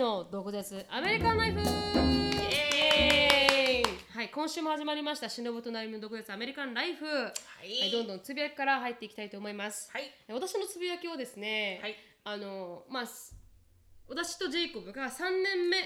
の毒舌アメリカンライフ。はい今週も始まりました。しのぶとなりみの毒舌アメリカンライフ。はい、どんどんつぶやきから入っていきたいと思います。はい。私のつぶやきをですね、はい。あのまあす私とジェイコブが3年目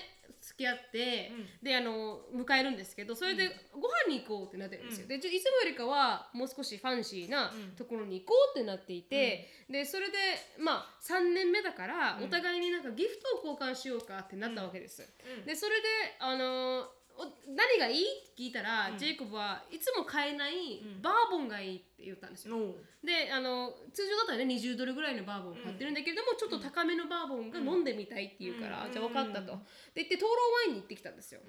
付き合って、であの迎えるんですけどそれでご飯に行こうってなってるんですよ、でちょいつもよりかはもう少しファンシーなところに行こうってなっていて、でそれでまあ3年目だからお互いになんかギフトを交換しようかってなったわけです、でそれであのお何がいい？って聞いたら、ジェイコブはいつも買えないバーボンがいいって言ったんですよ、のであの通常だったらね20ドルぐらいのバーボンを買ってるんだけれども、ちょっと高めのバーボンが飲んでみたいって言うから、うん。じゃあ分かったと。で言って Total Wine に行ってきたんですよ。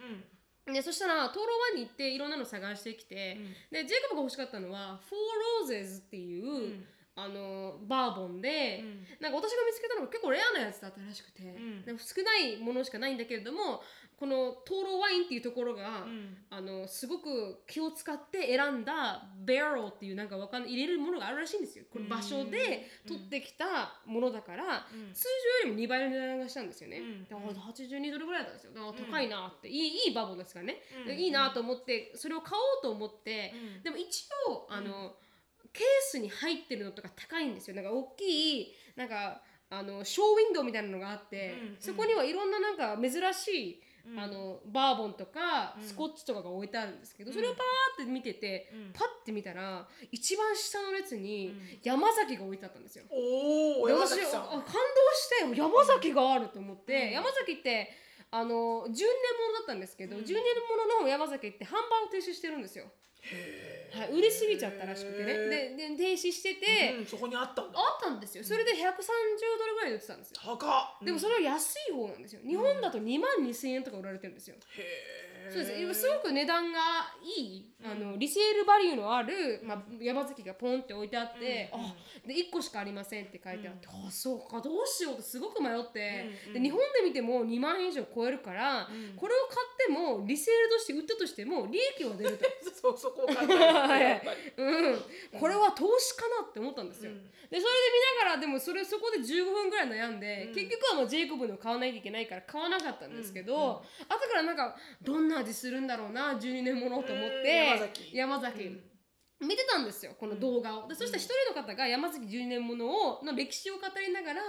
うん。でそしたら Total Wine に行っていろんなの探してきて、でジェイコブが欲しかったのは「フォー・ローゼズ」っていう、あのバーボンで、なんか私が見つけたのが結構レアなやつだったらしくて、ん。なんか少ないものしかないんだけれどもこの灯籠ワインっていうところが、ん。あのすごく気を使って選んだベアローっていうなんかわかんない入れるものがあるらしいんですよ。この場所で取ってきたものだから、通常よりも2倍の値段がしたんですよね、ん。だから82ドルぐらいだったんですよ。だから高いなって、いいいいバーボンですからね、でいいなと思ってそれを買おうと思って、でも一応あの、ケースに入ってるのとか高いんですよ。なんか大きいなんかあのショーウィンドウみたいなのがあって、うん。そこにはいろんななんか珍しい、あのバーボンとかスコッチとかが置いてあるんですけど、それをパーって見てて、パッて見たら一番下の列に山崎が置いてあったんですよ。お山崎さん。あ感動して山崎があると思って、山崎ってあの10年ものだったんですけど、10年ものの山崎って販売を停止してるんですよ。はい、売れすぎちゃったらしくてね。でで停止してて、うんそこにあったんだ。あったんですよ。それで130ドルぐらいで売ってたんですよ、高っ。でもそれは安い方なんですよ。日本だと2万2000円とか売られてるんですよ、へそうです。すごく値段がいい、あのリセールバリューのある、まあ、山崎がポンって置いてあって、あで1個しかありませんって書いてあって、あそうかどうしようとすごく迷って、で日本で見ても2万円以上超えるから、これを買ってもリセールとして売ったとしても利益は出ると。そうそこを考えるやっぱり。うん、これは投資かなって思ったんですよ。でそれで見ながらでもそれそこで15分ぐらい悩んで、結局はもうジェイコブの買わないといけないから買わなかったんですけど、後からなんかどんな味するんだろうな12年ものと思って、うん山崎。山崎。見てたんですよこの動画を。でそしたら一人の方が山崎12年ものをの歴史を語りながら、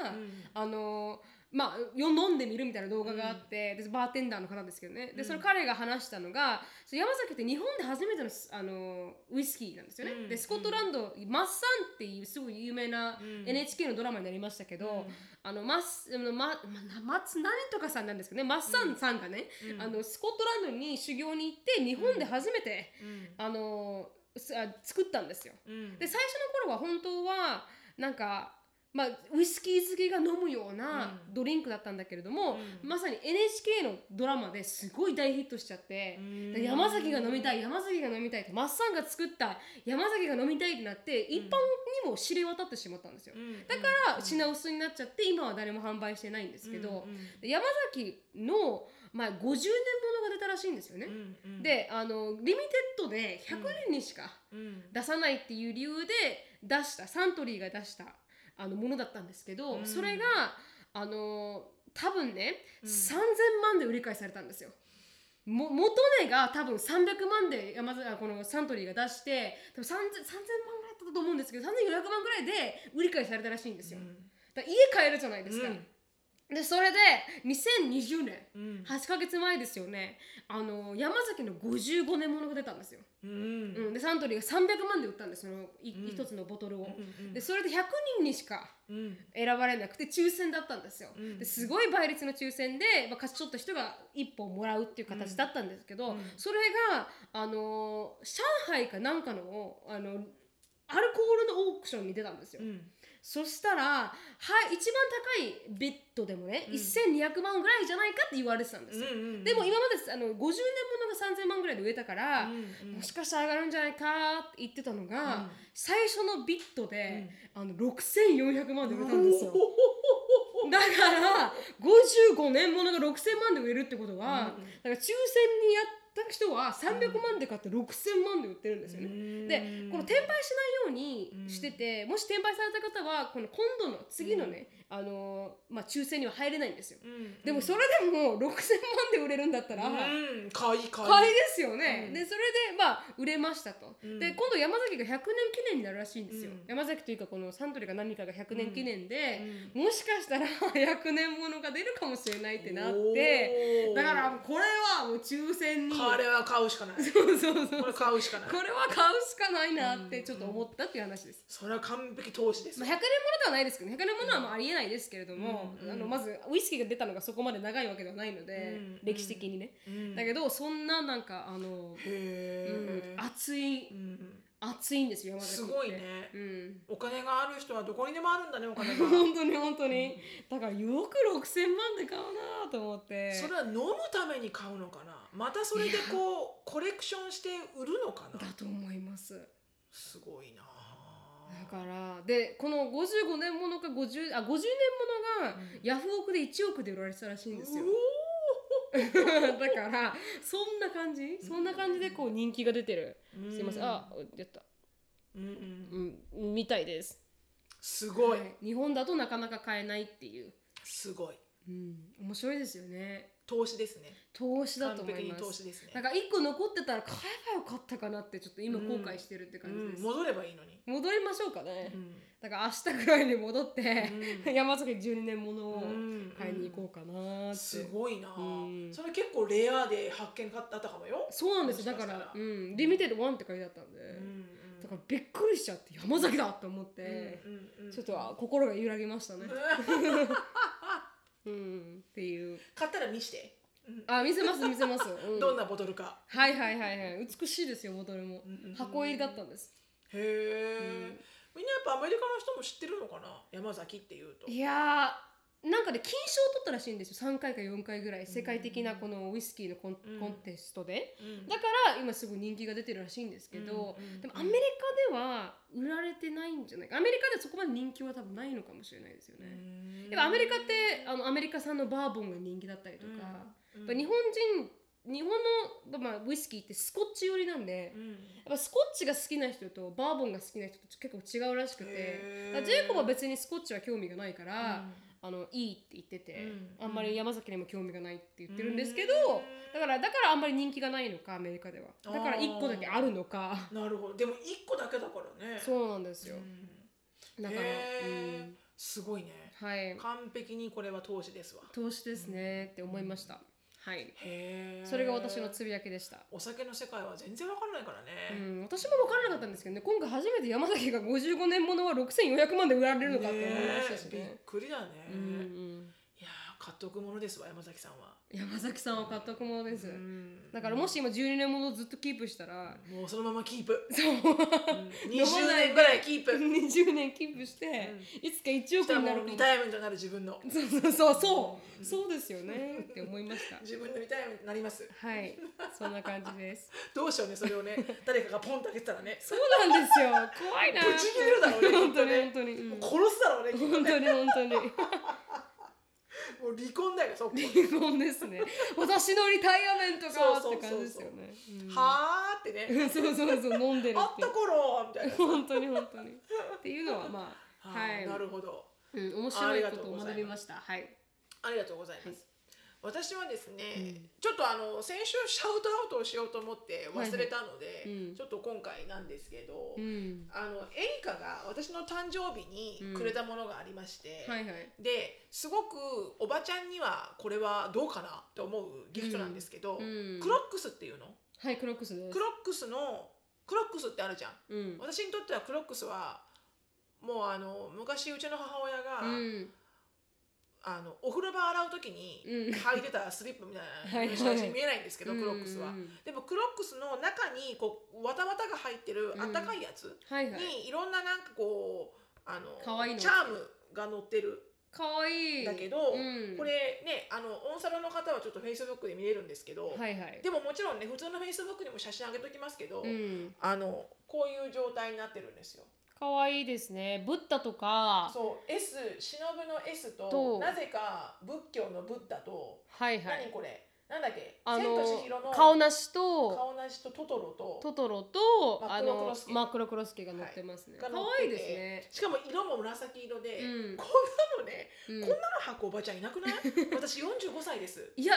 あのまあ、よ飲んでみるみたいな動画があって、でバーテンダーの方ですけどね。でその彼が話したのが山崎って日本で初めてのあのウイスキーなんですよね、でスコットランド、マッサンっていうすごい有名な NHK のドラマになりましたけど、あのマスまま松何とかさんなんですけどね。マッサンさんがね、あのスコットランドに修行に行って日本で初めて、あの作ったんですよ。うん。で最初の頃は本当はなんか、まあ、ウイスキー漬けが飲むようなドリンクだったんだけれども、まさに NHK のドラマですごい大ヒットしちゃって、で山崎が飲みたい山崎が飲みたいってマッサンが作った山崎が飲みたいってなって一般にも知れ渡ってしまったんですよ、ん。だから品薄になっちゃって今は誰も販売してないんですけど、で山崎の、まあ、50年ものが出たらしいんですよね、うんであのリミテッドで100年にしか、うん。出さないっていう理由で出したサントリーが出したあのものだったんですけど、それがあの多分ね、3000万で売り買いされたんですよ。も元値が多分300万で山崎あこのサントリーが出して多分 3000, 3000万ぐらいだったと思うんですけど3400万ぐらいで売り買いされたらしいんですよ。だから家買えるじゃないですか。うんでそれで2020年、うん8ヶ月前ですよね。あの山崎の55年ものが出たんですよ。うん。うん、でサントリーが300万で売ったんですそのい一、つのボトルを、でそれで100人にしかうん。選ばれなくて抽選だったんですよ、ですごい倍率の抽選で、まあ、勝ち取った人が1本もらうっていう形だったんですけど、それがあの上海かなんかのあのアルコールのオークションに出たんですよ、うんそしたら、はい、一番高いビットでもね、1200万ぐらいじゃないかって言われてたんですよ、うんうんうん。でも今まであの50年ものが3000万ぐらいで売れたから、もしかしたら上がるんじゃないかって言ってたのが、最初のビットで、あの6400万で売れたんですよ。だから55年ものが6000万で売れるってことは、だから抽選にやった人は300万で買って6000万で売ってるんですよね。でこの転売しないようにしてて、もし転売された方はこの今度の次のね、あのまあ、抽選には入れないんですよ。でもそれでも6000万で売れるんだったら、うん。買い買い。買いですよね、うん。でそれでまあ売れましたと、うん。で今度山崎が100年記念になるらしいんですよ、うん。山崎というかこのサントリーが何かが100年記念で、もしかしたら 100年ものが出るかもしれないってなってだからこれはもう抽選にこれは買うしかない。そうそうそう。これ買うしかないこれは買うしかないなってちょっと思ったっていう話です。それは完璧投資ですまあ、100年ものではないですけど、100年ものはまあありえないですけれども、うんあのまずウイスキーが出たのがそこまで長いわけではないので、うん歴史的にね、うん。だけどそんななんかあの、へうんえ、熱いうん熱いんですよ山崎すって。ごいね。うん。お金がある人はどこにでもあるんだねお金が。本当に本当に、だからよく6000万で買うなと思って。それは飲むために買うのかな？またそれでこうコレクションして売るのかな？だと思います。すごいな。だからでこの55年ものか50あ50年ものがヤフオクで1億で売られてたらしいんですよ。だからそんな感じ？そんな感じでこう人気が出てる。うん。すいません。あやった。うんうん。うんみたいです。すごい。はい。日本だとなかなか買えないっていう、すごい。うん、面白いですよね投資ですね。投資だと思います。投資ですね。なんか1個残ってたら買えばよかったかなってちょっと今後悔してるって感じです、うん戻ればいいのに。戻りましょうかね、うん。だから明日ぐらいに戻って、う 山崎12年ものをうん。買いに行こうかなすごいな。うん。それ結構レアで発見だったかもよ。そうなんです。よだから、うん、リミテッド1って書いてあったんで、うんだからびっくりしちゃって山崎だと思って、うんうんうんちょっとは心が揺らぎましたね、うん、っていう。買ったら見して。うん。あ見せます見せます、うん、どんなボトルか。はいはいはいはい。美しいですよボトルも、うんうんうん。箱入りだったんです。へえみんなやっぱアメリカの人も知ってるのかな？山崎っていうと。いやーなんかね金賞を取ったらしいんですよ。3回か4回ぐらい世界的なこのウイスキーのコン,、うん。コンテストで。うん。だから今すごい人気が出てるらしいんですけど、うんうんでもアメリカでは売られてないんじゃないか。アメリカではそこまで人気は多分ないのかもしれないですよね、うんやっぱアメリカってあのアメリカ産のバーボンが人気だったりとか、うん。やっぱ日本人日本の、まあ、ウイスキーってスコッチ寄りなんで、うん。やっぱスコッチが好きな人とバーボンが好きな人と結構違うらしくてジェイコブは別にスコッチは興味がないから、あのいいって言ってて、うん。あんまり山崎にも興味がないって言ってるんですけど、うん。だからだからあんまり人気がないのかアメリカでは。だから1個だけあるのか。なるほど。でも一個だけだからね。そうなんですよ、うん。だから、へー。うん。すごいね。はい。完璧にこれは投資ですわ。投資ですねって思いました、はい。へえそれが私のつぶやきでした。お酒の世界は全然わからないからうね、ん、私も分からなかったんですけどね。今回初めて山崎が55年ものは6400万で売られるのかって思いましたしね。えびっねくりだね、うんうんっとくものですわ山崎さんは、山崎さんは買っとくものです、うん。だからもし今12年ものずっとキープしたら、もうそのままキープ、そう。うん、20年ぐらいキープ。20年キープして、いつか1したら億になるリタイアメントになる自分の。そうそうそう。そう。そうですよね。って思いました。自分のリタイアメントになります。はい。そんな感じです。どうしようねそれをね。誰かがポンと開けてたらね。そうなんですよ。怖いな。ぶち切れるだろうね本当に本当に、うん。殺すだろうね。本当に本当にもう離婚だよそこ。離婚ですね。私のリタイアメントがって感じですよね。うん。はーってね。そうそうそう飲んでるあった頃みたいな本当に本当に。っていうのはまあはい。なるほど。うん、面白いことを学びました。はい。ありがとうございます。私はですね、ちょっとあの先週シャウトアウトをしようと思って忘れたので、いうん。ちょっと今回なんですけど、うん。あのエリカが私の誕生日にくれたものがありまして、はいはい。ですごくおばちゃんにはこれはどうかなって思うギフトなんですけど、うん。クロックスっていうの？はいクロックスです。クロックスのクロックスってあるじゃん。うん。私にとってはクロックスはもうあの昔うちの母親が、うんあのお風呂場洗う時にうん。履いてたスリップみたいな はいはい。写真見えないんですけど、うんクロックスは、うんでもクロックスの中にこう綿綿が入ってるあったかいやつにいろんななんかこうあのかわいいの。チャームが載ってる。かわい。いだけど、うん。これねあのオンサロの方はちょっとフェイスブックで見れるんですけど、はいはい。でももちろんね普通のフェイスブックにも写真上げときますけど、うん。あのこういう状態になってるんですよ。かわいいですね。ブッダとか。そう S 忍の S とと。なぜか仏教のブッダと、はいはい。何これ？なんだっけ？あ千と千の尋の顔なしと。顔なしとトトロと。トトロとマあのックロクロスケ。マックロクロスケが乗ってますね。可が乗ってて愛いですね。しかも色も紫色で、うん。こんなのね、うん。こんなの履くおばちゃんいなくない？私45歳です。いや、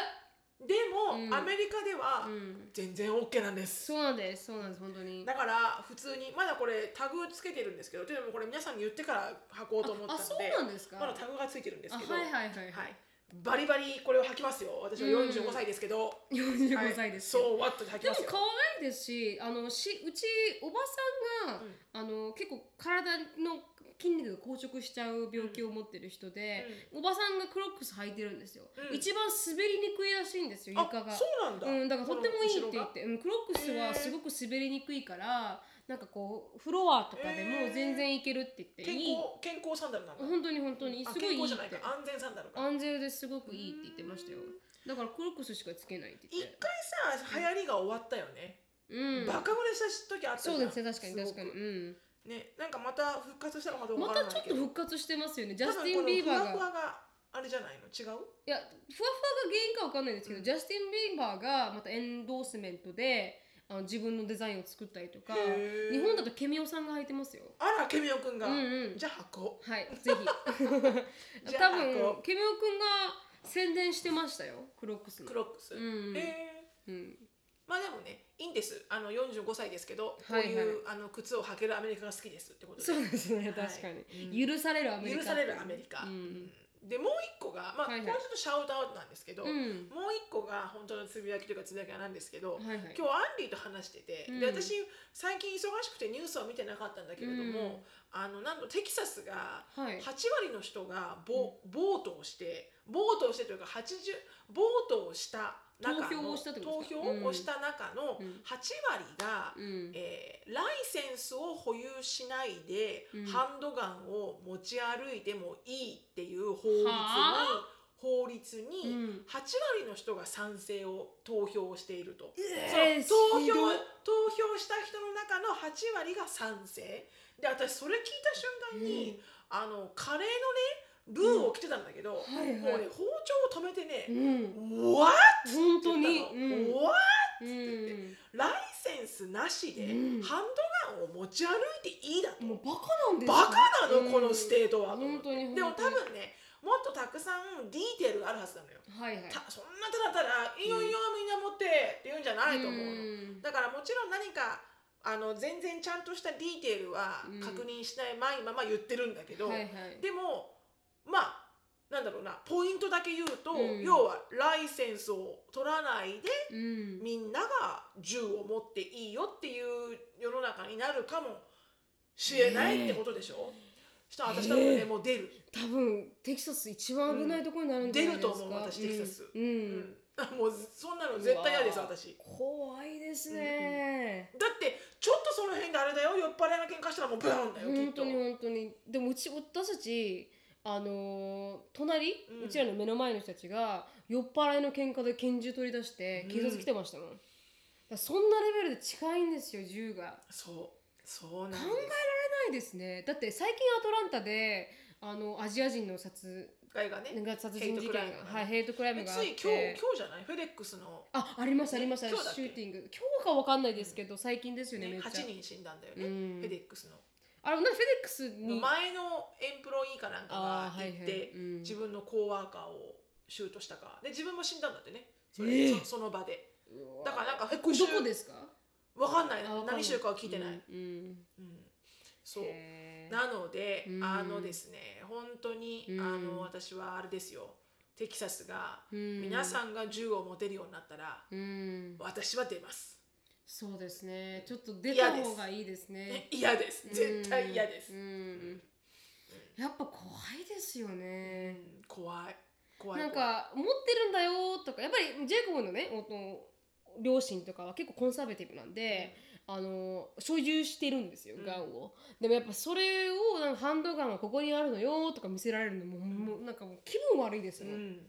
でも、うんアメリカではうん、全然 OK なんです、そうなんです。そうなんです本当に。だから普通にまだこれタグつけてるんですけどでもこれ皆さんに言ってから履こうと思ったあ、そうのでなんですか？まだタグがついてるんですけどあはいはいはいはい。はいバリバリこれを履きますよ私は45歳ですけど、45歳ですよ。そうワットで履きますよでも可愛いですし、あのしうちおばさんが、うんあの結構体の筋肉が硬直しちゃう病気を持ってる人で、おばさんがクロックス履いてるんですよ。うん。一番滑りにくいらしいんですよ床が。そうなんだ、うん、だからとってもいいって言っこて、うん、クロックスはすごく滑りにくいから、なんかこうフロアとかでも全然いけるって言って、の後ろがいい。健康健康サンダルなんだ。本当に本当にあすごいいいって。健康じゃないか。安全サンダルか。安全ですごくいいって言ってましたよ。だからクロックスしかつけないって言一って。回さ流行りが終わったよね、うん。バカ売れした時あったじゃん。そうですね確かに確かに。うんねなんかまた復活したのかどうかまわからないけど。たちょっと復活してますよね。ジャスティン・ビーバーふわふがわがあれじゃないの？違う？いやふわふわが原因かわかんないですけど、ジャスティン・ビーバーがまたエンドースメントであの自分のデザインを作ったりとか日本だとケミオさんが履いてますよ。あらケミオくんが、うんうん。じゃあ履こはいぜひ。多分ケミオくんが宣伝してましたよクロックスの。うクロックス、うん。へー。うんまあでもねいいんです。あの45歳ですけど、はいはい。こういうあの靴を履けるアメリカが好きですってことで。そうですねはい。確かに、許されるアメリカ。許されるアメリカ、うん。でもう一個がまあ、はいはい。これちょっとシャウトアウトなんですけど、うん。もう一個が本当のつぶやきというかつぶやきなんですけど、はいはい。今日アンディと話してて、うん。で私最近忙しくてニュースを見てなかったんだけれども、あのなんとテキサスがはい。8割の人がボ,、ボートをしてボートをしてというか80ボートをした投票をしたってこと投票をした中のうん。8割が、うん。えーライセンスを保有しないで、うん。ハンドガンを持ち歩いてもいいっていう法律には法律にうん。8割の人が賛成を投票していると、えー投票投票した人の中の8割が賛成。で私それ聞いた瞬間に、あのカレーのねルーを着てたんだけど、はいはい。もうね包丁を止めてうねん「What?」本当にって言ったの。うん。What? うん。ライセンスなしでうん。ハンドガンを持ち歩いていいだと、もうバカなんですよバカなの、うん。このステートは。と思って本当に。でも多分ねもっとたくさんディテールがあるはずなのよ、はいはい。たそんなただただ「いいよいいよみんな持って」って言うんじゃないと思うの、うん。だからもちろん何かあの全然ちゃんとしたディテールはうん。確認しないまいまま言ってるんだけど、はいはい。でもまあなんだろうなポイントだけ言うと、うん。要はライセンスを取らないでうん。みんなが銃を持っていいよっていう世の中になるかもしれないってことでしょ、したら私多分ね、ええもう出る、多分テキサス一番危ないところになるんじゃないですか、出ると思う私テキサスうん、うん。うんもうそんなの絶対嫌ですうわ私。怖いですね、だってちょっとその辺であれだよ。酔っ払いが喧嘩したらもうブーンだよきっと。本当に本当に。でもうち私たちあのー隣、ううんちらの目の前の人たちが酔っ払いの喧嘩で拳銃取り出して警察来てましたもん、だからそんなレベルで近いんですよ銃が。そう。そうなんです。考えられないですね。だって最近アトランタであのアジア人の殺害がねが殺人事件がはいヘイトクライムえがあって。つい今日今日じゃない？フェデックスの、あありましたありました。シューティング。今日かわかんないですけど最近ですよねめね、っちゃ。8人死んだんだよね、うん。フェデックスのあれフェデックスに。前のエンプロイーかなんかがあーはいはい。行って、うん。自分のコーワーカーをシュートしたか。で自分も死んだんだってね。それ、ええ。そその場で。だからなんか復讐。どこですか？わかんない。あわかんない。何州かは聞いてない、うんうん。うん。そう。なので、うん。あのですね本当に、うん。あの私はあれですよ。テキサスが、うん。皆さんが銃を持てるようになったら、うん。私は出ます、そうですね。ちょっと出た方がいいですね。ね嫌です。絶対嫌です、うんやっぱ怖いですよね、うん。怖い。怖い。なんか持ってるんだよとかやっぱりジェイコブのね両親とかは結構コンサバティブなんで、あの所有してるんですようん。ガンを、でもやっぱそれをなんかハンドガンはここにあるのよとか見せられるのも,、もうなんかもう気分悪いですよ、うん、うん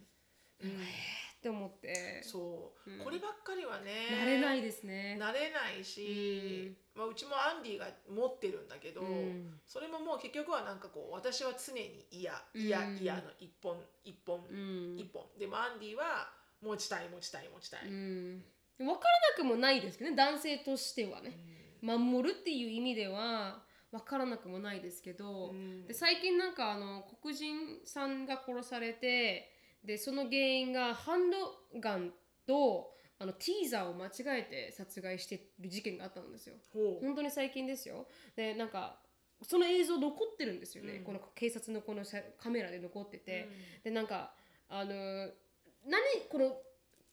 って思って。そう、うん。こればっかりはね慣れないですね。慣れないし、まあ、うちもアンディが持ってるんだけど、うん。それももう結局はなんかこう私は常に嫌うん。嫌嫌の一本一本うん。一本。でもアンディは持ちたい持ちたい持ちたい、うん。分からなくもないですけどね男性としてはね、守るっていう意味では分からなくもないですけど、うん。で最近なんかあの黒人さんが殺されてでその原因がハンドガンとあのティーザーを間違えて殺害してる事件があったんですよ。本当に最近ですよ。でなんかその映像残ってるんですよね、うん。この警察のこのさカメラで残ってて、うでなんかあの何この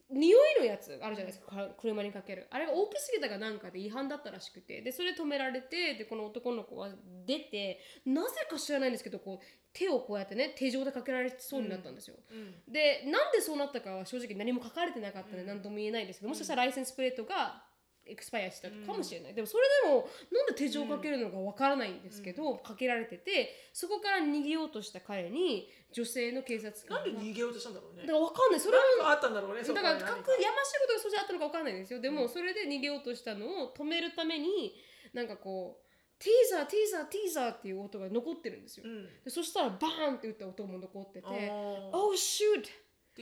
匂いのやつあるじゃないですか、か車にかける。あれが大きすぎたかなんかで違反だったらしくて。でそれ止められてでこの男の子は出てなぜか知らないんですけどこう手をこうやってね手錠でかけられそうになったんですよ、うん。でなんでそうなったかは正直何も書かれてなかったので何とも言えないんですけどもしかしたらライセンスプレートがエクスパイアしたかもしれない、でもそれでもなんで手錠をかけるのかわからないんですけど、かけられててそこから逃げようとした彼に女性の警察官がなんで逃げようとしたんだろうね。だからわかんない。それはあったんだろうねだから各やましいことがそしてあったのかわかんないんですよ。でもそれで逃げようとしたのを止めるためになんかこうティーザーティーザーティーザーっていう音が残ってるんですよ、うん。でそしたらバーンって打った音も残っててあー「Oh shoot!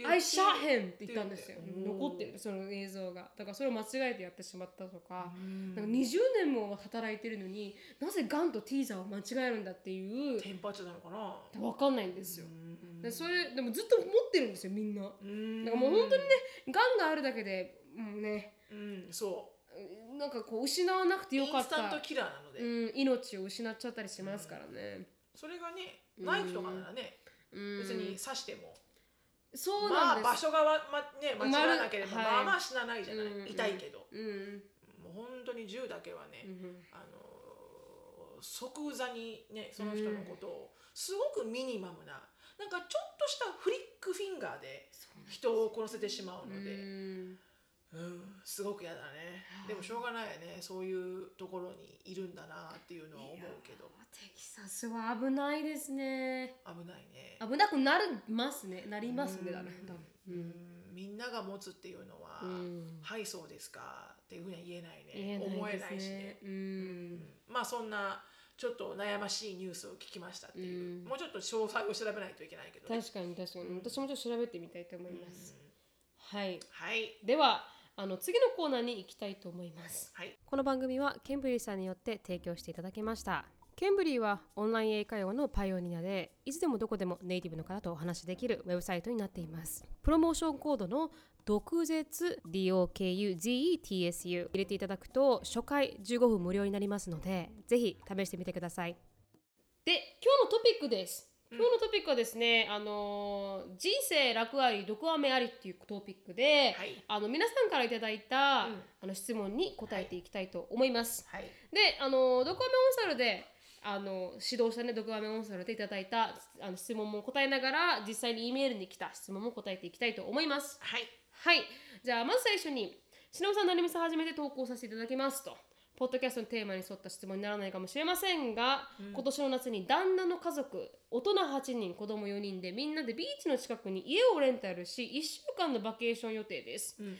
I shot him!」って言ったんですよ。残ってる。その映像が。だからそれを間違えてやってしまったとか,、うん。なんか20年も働いてるのになぜガンとティーザーを間違えるんだっていう。テンパっちゃったのかな。わかんないんですよ、うん。でそれでもずっと持ってるんですよみんな。だかうんらもう本当にねガンがあるだけでもうね。うんそなんかこう失わなくてうよかっインスタントた、キラーなので、うん、命を失っちゃったりしますからね、それがねナイフとかならね、うん、別に刺しても、そうまあなんです、場所がわ、まね、間違わなければ、まあまあ死なないじゃない、うん痛いけど、うん。もう本当に銃だけはね、うんあのー即座にねその人のことをすごくミニマムななんかちょっとしたフリックフィンガーで人を殺せてしまうのうで、んうん、すごく嫌だね。でもしょうがないよね。そういうところにいるんだなっていうのは思うけど。テキサスは危ないですね。危ないね。危なくなりますね。なりますねだね多分。うん。みんなが持つっていうのは、うん。はいそうですかっていうふうには言えないね。思えないしね。ねううん。んまあそんなちょっと悩ましいニュースを聞きましたっていう、うん。もうちょっと詳細を調べないといけないけど、ね、確かに確かに。私もちょっと調べてみたいと思います、はい。はい。ではあの次のコーナーに行きたいと思います。はい。この番組はケンブリーさんによって提供していただきました。ケンブリーはオンライン英会話のパイオニアでいつでもどこでもネイティブの方とお話しできるウェブサイトになっています。プロモーションコードの毒舌 DOKUZETSU 入れていただくと初回15分無料になりますのでぜひ試してみてください。で今日のトピックです今日のトピックはですね、あのー人生楽あり毒アメありっていうトピックで、はいあの皆さんからいただいた、うんあの質問に答えていきたいと思います。はいで、あのドクアメオンサルであの指導者ねドクアメオンサルでいただいたあの質問も答えながら実際に E メールに来た質問も答えていきたいと思います。はいはい、じゃあまず最初に忍さん成美さん初めて投稿させていただきますと。ポッドキャストのテーマに沿った質問にならないかもしれませんが、今年の夏に旦那の家族大人8人子供4人でみんなでビーチの近くに家をレンタルし1週間のバケーション予定です、うん。楽し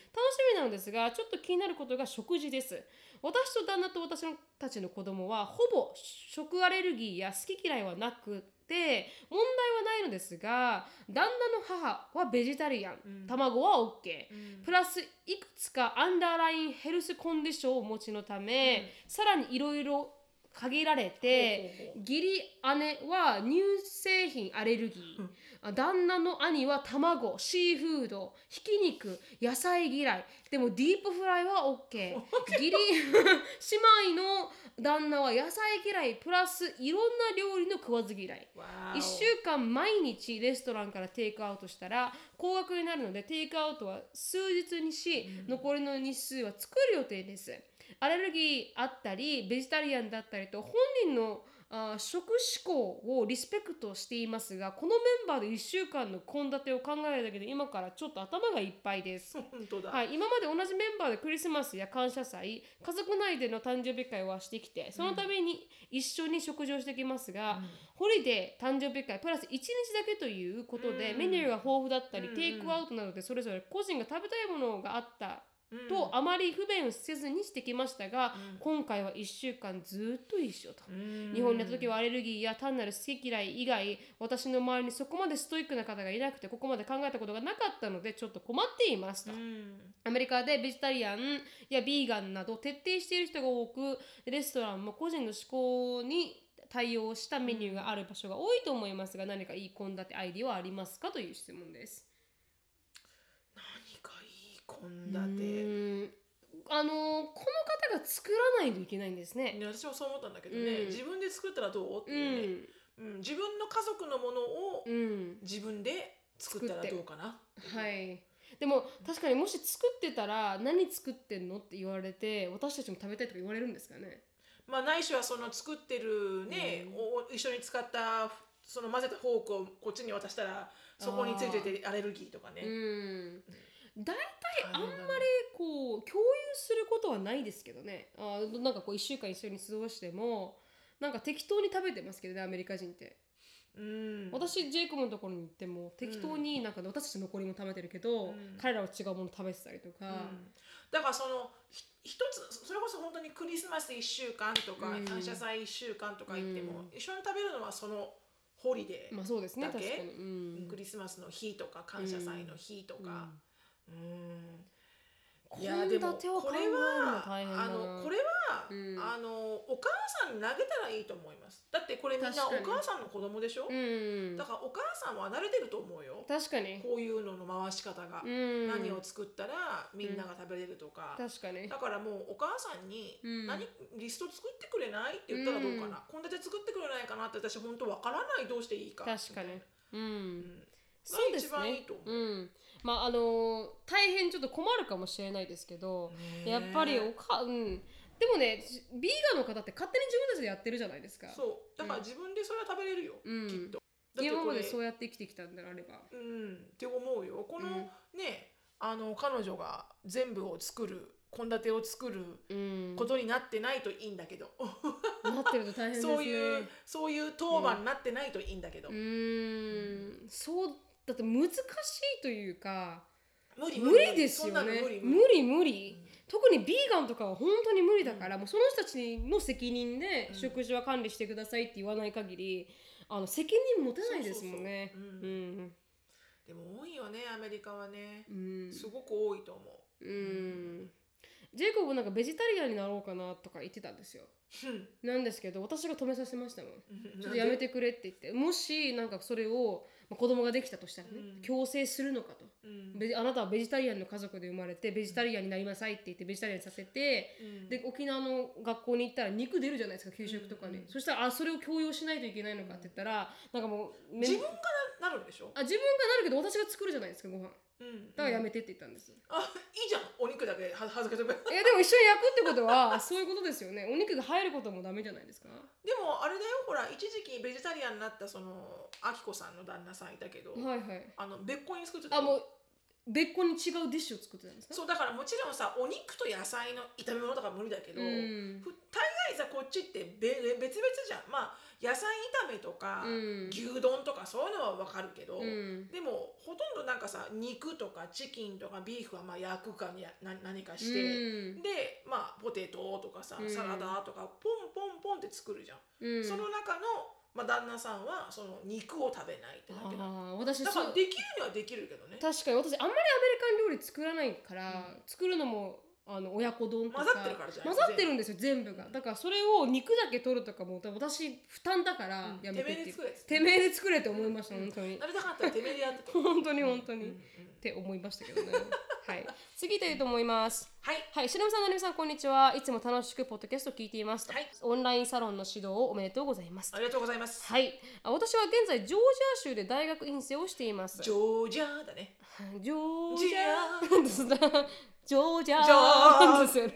みなのですがちょっと気になることが食事です。私と旦那と私たちの子供はほぼ食アレルギーや好き嫌いはなくて問題はないのですが旦那の母はベジタリアン、うん。卵は OK、うん。プラスいくつかアンダーラインヘルスコンディションをお持ちのため、さらにいろいろ限られて義理姉は乳製品アレルギー、あ旦那の兄は卵シーフードひき肉野菜嫌い。でもディープフライは OK 義理 姉妹の旦那は野菜嫌いプラスいろんな料理の食わず嫌い。わーお1週間毎日レストランからテイクアウトしたら高額になるのでテイクアウトは数日にし、残りの日数は作る予定です。アレルギーあったりベジタリアンだったりと本人のあー食思考をリスペクトしていますがこのメンバーで1週間の献立を考えるだけで今からちょっと頭がいっぱいです。はい、今まで同じメンバーでクリスマスや感謝祭家族内での誕生日会はしてきてそのために一緒に食事をしてきますが、ホリデー誕生日会プラス1日だけということで、うん。メニューが豊富だったり、うん。テイクアウトなどでそれぞれ個人が食べたいものがあったとあまり不便せずにしてきましたが、うん。今回は1週間ずっと一緒と。うん。日本にいた時はアレルギーや単なる好き嫌い以外私の周りにそこまでストイックな方がいなくてここまで考えたことがなかったのでちょっと困っていますと、うん。アメリカでベジタリアンやビーガンなど徹底している人が多くレストランも個人の思考に対応したメニューがある場所が多いと思いますが何かいい献立アイディアはありますか？という質問です。献う立あのーこの方が作らないといけないんですね。ね私もそう思ったんだけどね、うん。自分で作ったらどう？ってういうね、ん、うん。自分の家族のものをうん、自分で作ったらどうかなはい。でも確かにもし作ってたら何作ってんのって言われて私たちも食べたいとか言われるんですかね。まあないしはその作ってるね、お一緒に使ったその混ぜたフォークをこっちに渡したらそこについててアレルギーとかね、うん。大体あんまりこう共有することはないですけどね。あなんかこう1週間一緒に過ごしてもなんか適当に食べてますけどねアメリカ人って。うん。私ジェイコブのところに行っても適当になんか私たち残りも食べてるけど、うん。彼らは違うもの食べてたりとか。うん。だからそのひ一つそれこそ本当にクリスマス1週間とか、うん。感謝祭1週間とか行っても、うん。一緒に食べるのはそのホリデー、まあそうですねクリスマスの日とか感謝祭の日とか、うん。い献やでもこれはあのこれは、うん。あのお母さんに投げたらいいと思います。だってこれみんなお母さんの子供でしょ、うん。だからお母さんは慣れてると思うよ。確かに、こういうのの回し方が、うん、何を作ったらみんなが食べれるとか、確かに。だからもうお母さんにうん。何、リスト作ってくれないって言ったらどうかな？献立、作ってくれないかなって私本当わからない。どうしていいか。確かに。うん、うん。そうです一番いねいと思う、うんまああの大変ちょっと困るかもしれないですけど、やっぱりおかうん。でもねビーガンの方って勝手に自分たちでやってるじゃないですか。そう。だから自分でそれは食べれるよ、うん。きっと。今までそうやって生きてきたんであれば。うん。って思うよ。この、うん。ねあの彼女が全部を作る献立を作るうん。ことになってないといいんだけど、なってると大変ですね。そういうそういう当番になってないといいんだけど、うーん。そうだって難しいというか無理無理ですよね。無理無無理理。無理特にビーガンとかは本当に無理だから、もうその人たちの責任でうん。食事は管理してくださいって言わない限りあの責任持てないですもんね。でも多いよねアメリカはね。うん。すごく多いと思う。うん。ジェイコブなんかベジタリアンになろうかなとか言ってたんですよ。うん。なんですけど私が止めさせましたもん。うん。ちょっとやめてくれって言って。もしなんかそれを、まあ、子供ができたとしたらね、うん。強制するのかと。うん。あなたはベジタリアンの家族で生まれてベジタリアンになりなさいって言ってベジタリアンにさせて、うん。で沖縄の学校に行ったら肉出るじゃないですか給食とかに、うん。うんそしたらあそれを強要しないといけないのかって言ったらなんかもう自分からなるんでしょ、あ自分がなるけど私が作るじゃないですかご飯。うん、だからやめてって言ったんです、あいいじゃん。お肉だけは恥ずかしいえでも一緒に焼くってことは そういうことですよね。お肉が入ることもダメじゃないですか。でもあれだよ。ほら一時期ベジタリアンになったそのあきこさんの旦那さんいたけど、はいはい。あの別個に作ってた。よあもう別個に違うディッシュを作ってたんですか？そうだからもちろんさお肉と野菜の炒め物とか無理だけど、うん。ふ大概さこっちってべ別々じゃん。まあ野菜炒めとか、うん。牛丼とかそういうのは分かるけど、うん。でもほとんどなんかさ肉とかチキンとかビーフはまあ焼くかにな何かして、うん。でまあポテトとかさうん。サラダとかポンポンポンって作るじゃん、うん。その中の、まあ、旦那さんはその肉を食べないってなってるああ私だからできるにはできるけどね。確かに私あんまりアメリカン料理作らないから、作るのもあの親子丼とか。混ざってるからじゃない？混ざってるんですよ全部が。だからそれを肉だけ取るとかも私負担だからうん。やめてって、てめえで作れって。てめえで作れって思いました、本当に。なりたかったらてめえでやってた本当に本当に、うんうんって思いましたけどね。はい。次行きたいと思います。はい。はい、しのぶさん、なるみさん、こんにちは。いつも楽しくポッドキャストを聞いています。はい。オンラインサロンの指導をおめでとうございます。あ。りがとうございます。はい、あ私は現在ジョージア州で大学院生をしています。ジョージアだね。ジョージジア ジョージアジョーですよね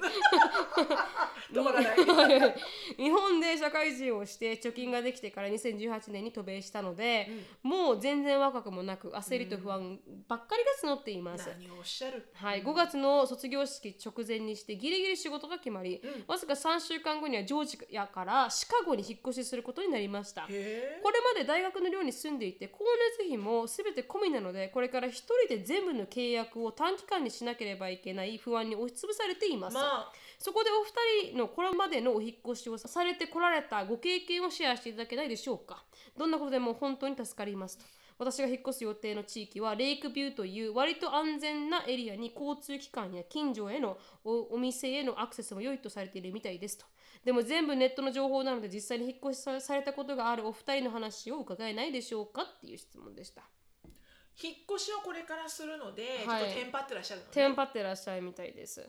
どこがない。日本で社会人をして貯金ができてから2018年に渡米したので、もう全然若くもなく焦りと不安ばっかりが募っています。何をおっしゃる？はい、5月の卒業式直前にしてギリギリ仕事が決まり、わずか3週間後にはジョージアからシカゴに引っ越しすることになりました。これまで大学の寮に住んでいて光熱費も全て込みなのでこれから一人で全部の契約を短期間にしなければいけないない不安に押しつぶされています、まあ。そこでお二人のこれまでのお引っ越しをされてこられたご経験をシェアしていただけないでしょうか。どんなことでも本当に助かりますと。私が引っ越す予定の地域はレイクビューという割と安全なエリアに交通機関や近所へのおお店へのアクセスも良いとされているみたいですと。でも全部ネットの情報なので実際に引っ越しさされたことがあるお二人の話を伺えないでしょうかっていう質問でした引っ越しをこれからするので、はい。ちょっとテンパってらっしゃるのね。テンパってらっしゃるみたいです。な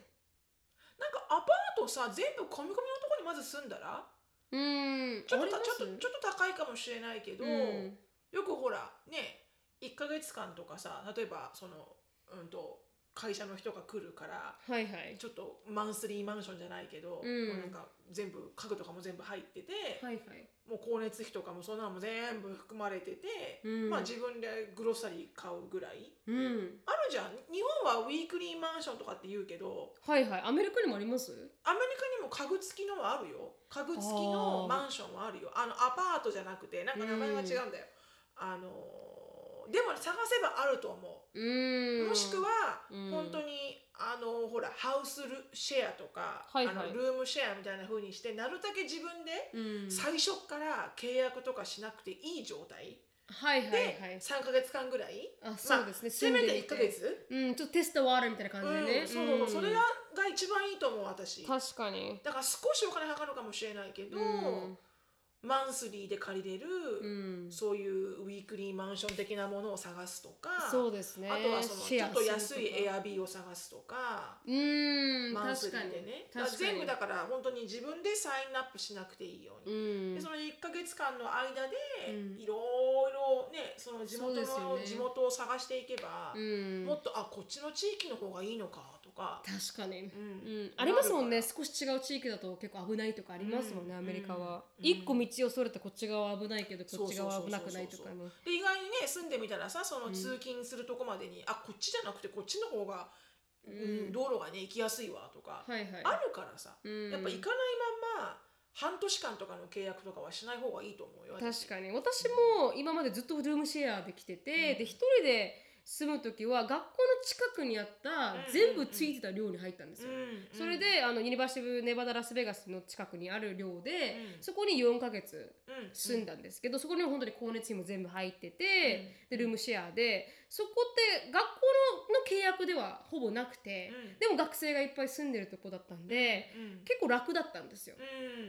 んかアパートさ全部込み込みのところにまず住んだら？うーん。ちょっとちょっとちょっと高いかもしれないけど、うん。よくほらね1ヶ月間とかさ例えばそのうんと会社の人が来るからはいはい。ちょっとマンスリーマンションじゃないけど、うん。なんか全部家具とかも全部入ってて、はいはいもう光熱費とかもそんなのも全部含まれてて、うん。まあ自分でグロッサリー買うぐらい。うん。あるじゃん。日本はウィークリーマンションとかって言うけどはいはい。アメリカにもあります？アメリカにも家具付きのはあるよ。家具付きのマンションはあるよ。あのアパートじゃなくてなんか名前が違うんだよ、あのでも探せばあると思う。もしくは、うん。本当にあのほらハウスルシェアとか、はいはい。あのルームシェアみたいな風にしてなるだけ自分でうん。最初から契約とかしなくていい状態。はいはいではい。3ヶ月間ぐらい、あそうですね、まあ、せめて1住んでみて。ヶ月。うんちょっとテストワールみたいな感じで。ね、うん、そうそうそう。それがが一番いいと思う私。だ確かに。から少しお金かかるかもしれないけど、うん。マンスリーで借りれる、うん。そういうウィークリーマンション的なものを探すとかそうですね。あとはそのちょっと安いエアビーを探すとか。うーん。マンスリーでね。全部だから本当に自分でサインアップしなくていいように、うん。でその1か月間の間でうん。いろいろねその地元の、地元を探していけば、うん。もっとあこっちの地域の方がいいのかとか、確かに、うん。うん、ありますもんね。少し違う地域だと結構危ないとかありますもんね、うん。アメリカは、うん。一個道をそれてこっち側は危ないけどこっち側は危なくないとかね。で意外にね住んでみたらさその通勤するとこまでに、あこっちじゃなくてこっちの方が、うんうん。道路がね行きやすいわとか、はいはい。あるからさ、うん。やっぱ行かないまんま半年間とかの契約とかはしない方がいいと思うよ私。確かに。私も今までずっとルームシェアで来てて、うん。で一人で住む時は学校の近くにあったうん全部ついてた寮に入ったんですよ、うんそれであのユニバーシティ・ネバダ・ラスベガスの近くにある寮で、うん。そこに4ヶ月うん。住んだんですけど、そこには本当に光熱費も全部入ってて、うん。でルームシェアでそこって学校のの契約ではほぼなくて、うん。でも学生がいっぱい住んでるとこだったんで、うん。結構楽だったんですよ。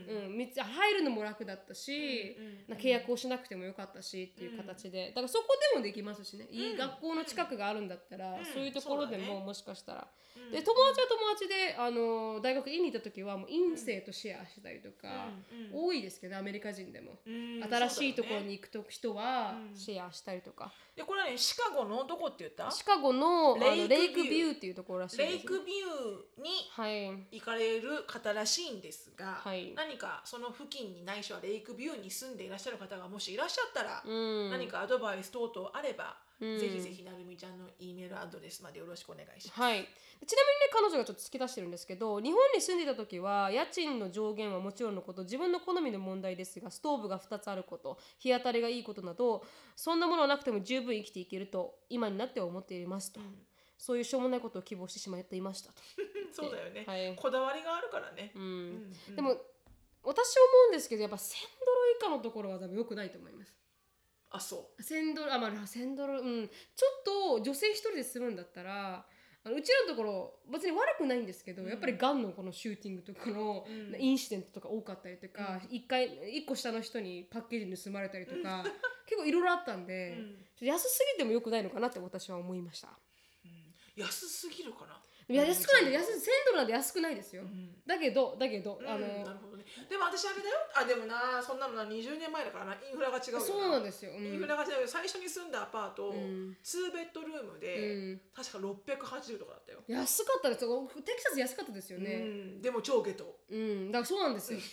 うん。うん、入るのも楽だったし、うんな契約をしなくてもよかったしっていう形で、だからそこでもできますしね、いい学校の近くがあるんだったら、うん。そういうところでももしかしたら、うん。で友達は友達であの大学院に行った時はもう院生とシェアしたりとか、多いですけどアメリカ人でも、うん。新しいところに行くと人はうん。シェアしたりとか、でこれはねシカゴのどこって言った？シカゴのあのレイクビュー。レイクビューっていうところらしいです、レイクビューにはい。行かれる方らしいんですが、はい。何かその付近にないしはレイクビューに住んでいらっしゃる方がもしいらっしゃったら、うん、何かアドバイス等々あれば、うん。ぜひぜひなるみちゃんの E メールアドレスまでよろしくお願いします。はい、ちなみにね彼女がちょっと突き出してるんですけど日本に住んでいた時は家賃の上限はもちろんのこと自分の好みの問題ですがストーブが2つあること日当たりがいいことなどそんなものはなくても十分生きていけると今になっては思っていますと、そういうしょうもないことを希望してしまっていました。と、そうだよね、はい。こだわりがあるからね。うん。うんうん。でも私思うんですけどやっぱ1000ドル以下のところは多分良くないと思いますあそう。1000ドルあまあ1000ドルうん。ちょっと女性一人で住むんだったらあのうちらのところ別に悪くないんですけど、うん。やっぱりガンのこのシューティングとかのうん。インシデントとか多かったりとか、一回一個下の人にパッケージ盗まれたりとか、結構いろいろあったんで、うん。安すぎても良くないのかなって私は思いました。安すぎるかな？いや安くないんで安1000ドルなんて安くないですよ、うん。だけどだけど、あの、うんなるほどね。でも私あれだよ。あでもなそんなのな20年前だからな。インフラが違う。そうなんですよ、うん。インフラが違うよ。最初に住んだアパート、ん。2ベッドルームで、うん。確か680とかだったよ。安かったですよ。テキサス安かったですようねん、でも超ゲト。うん、だからそうなんですよ。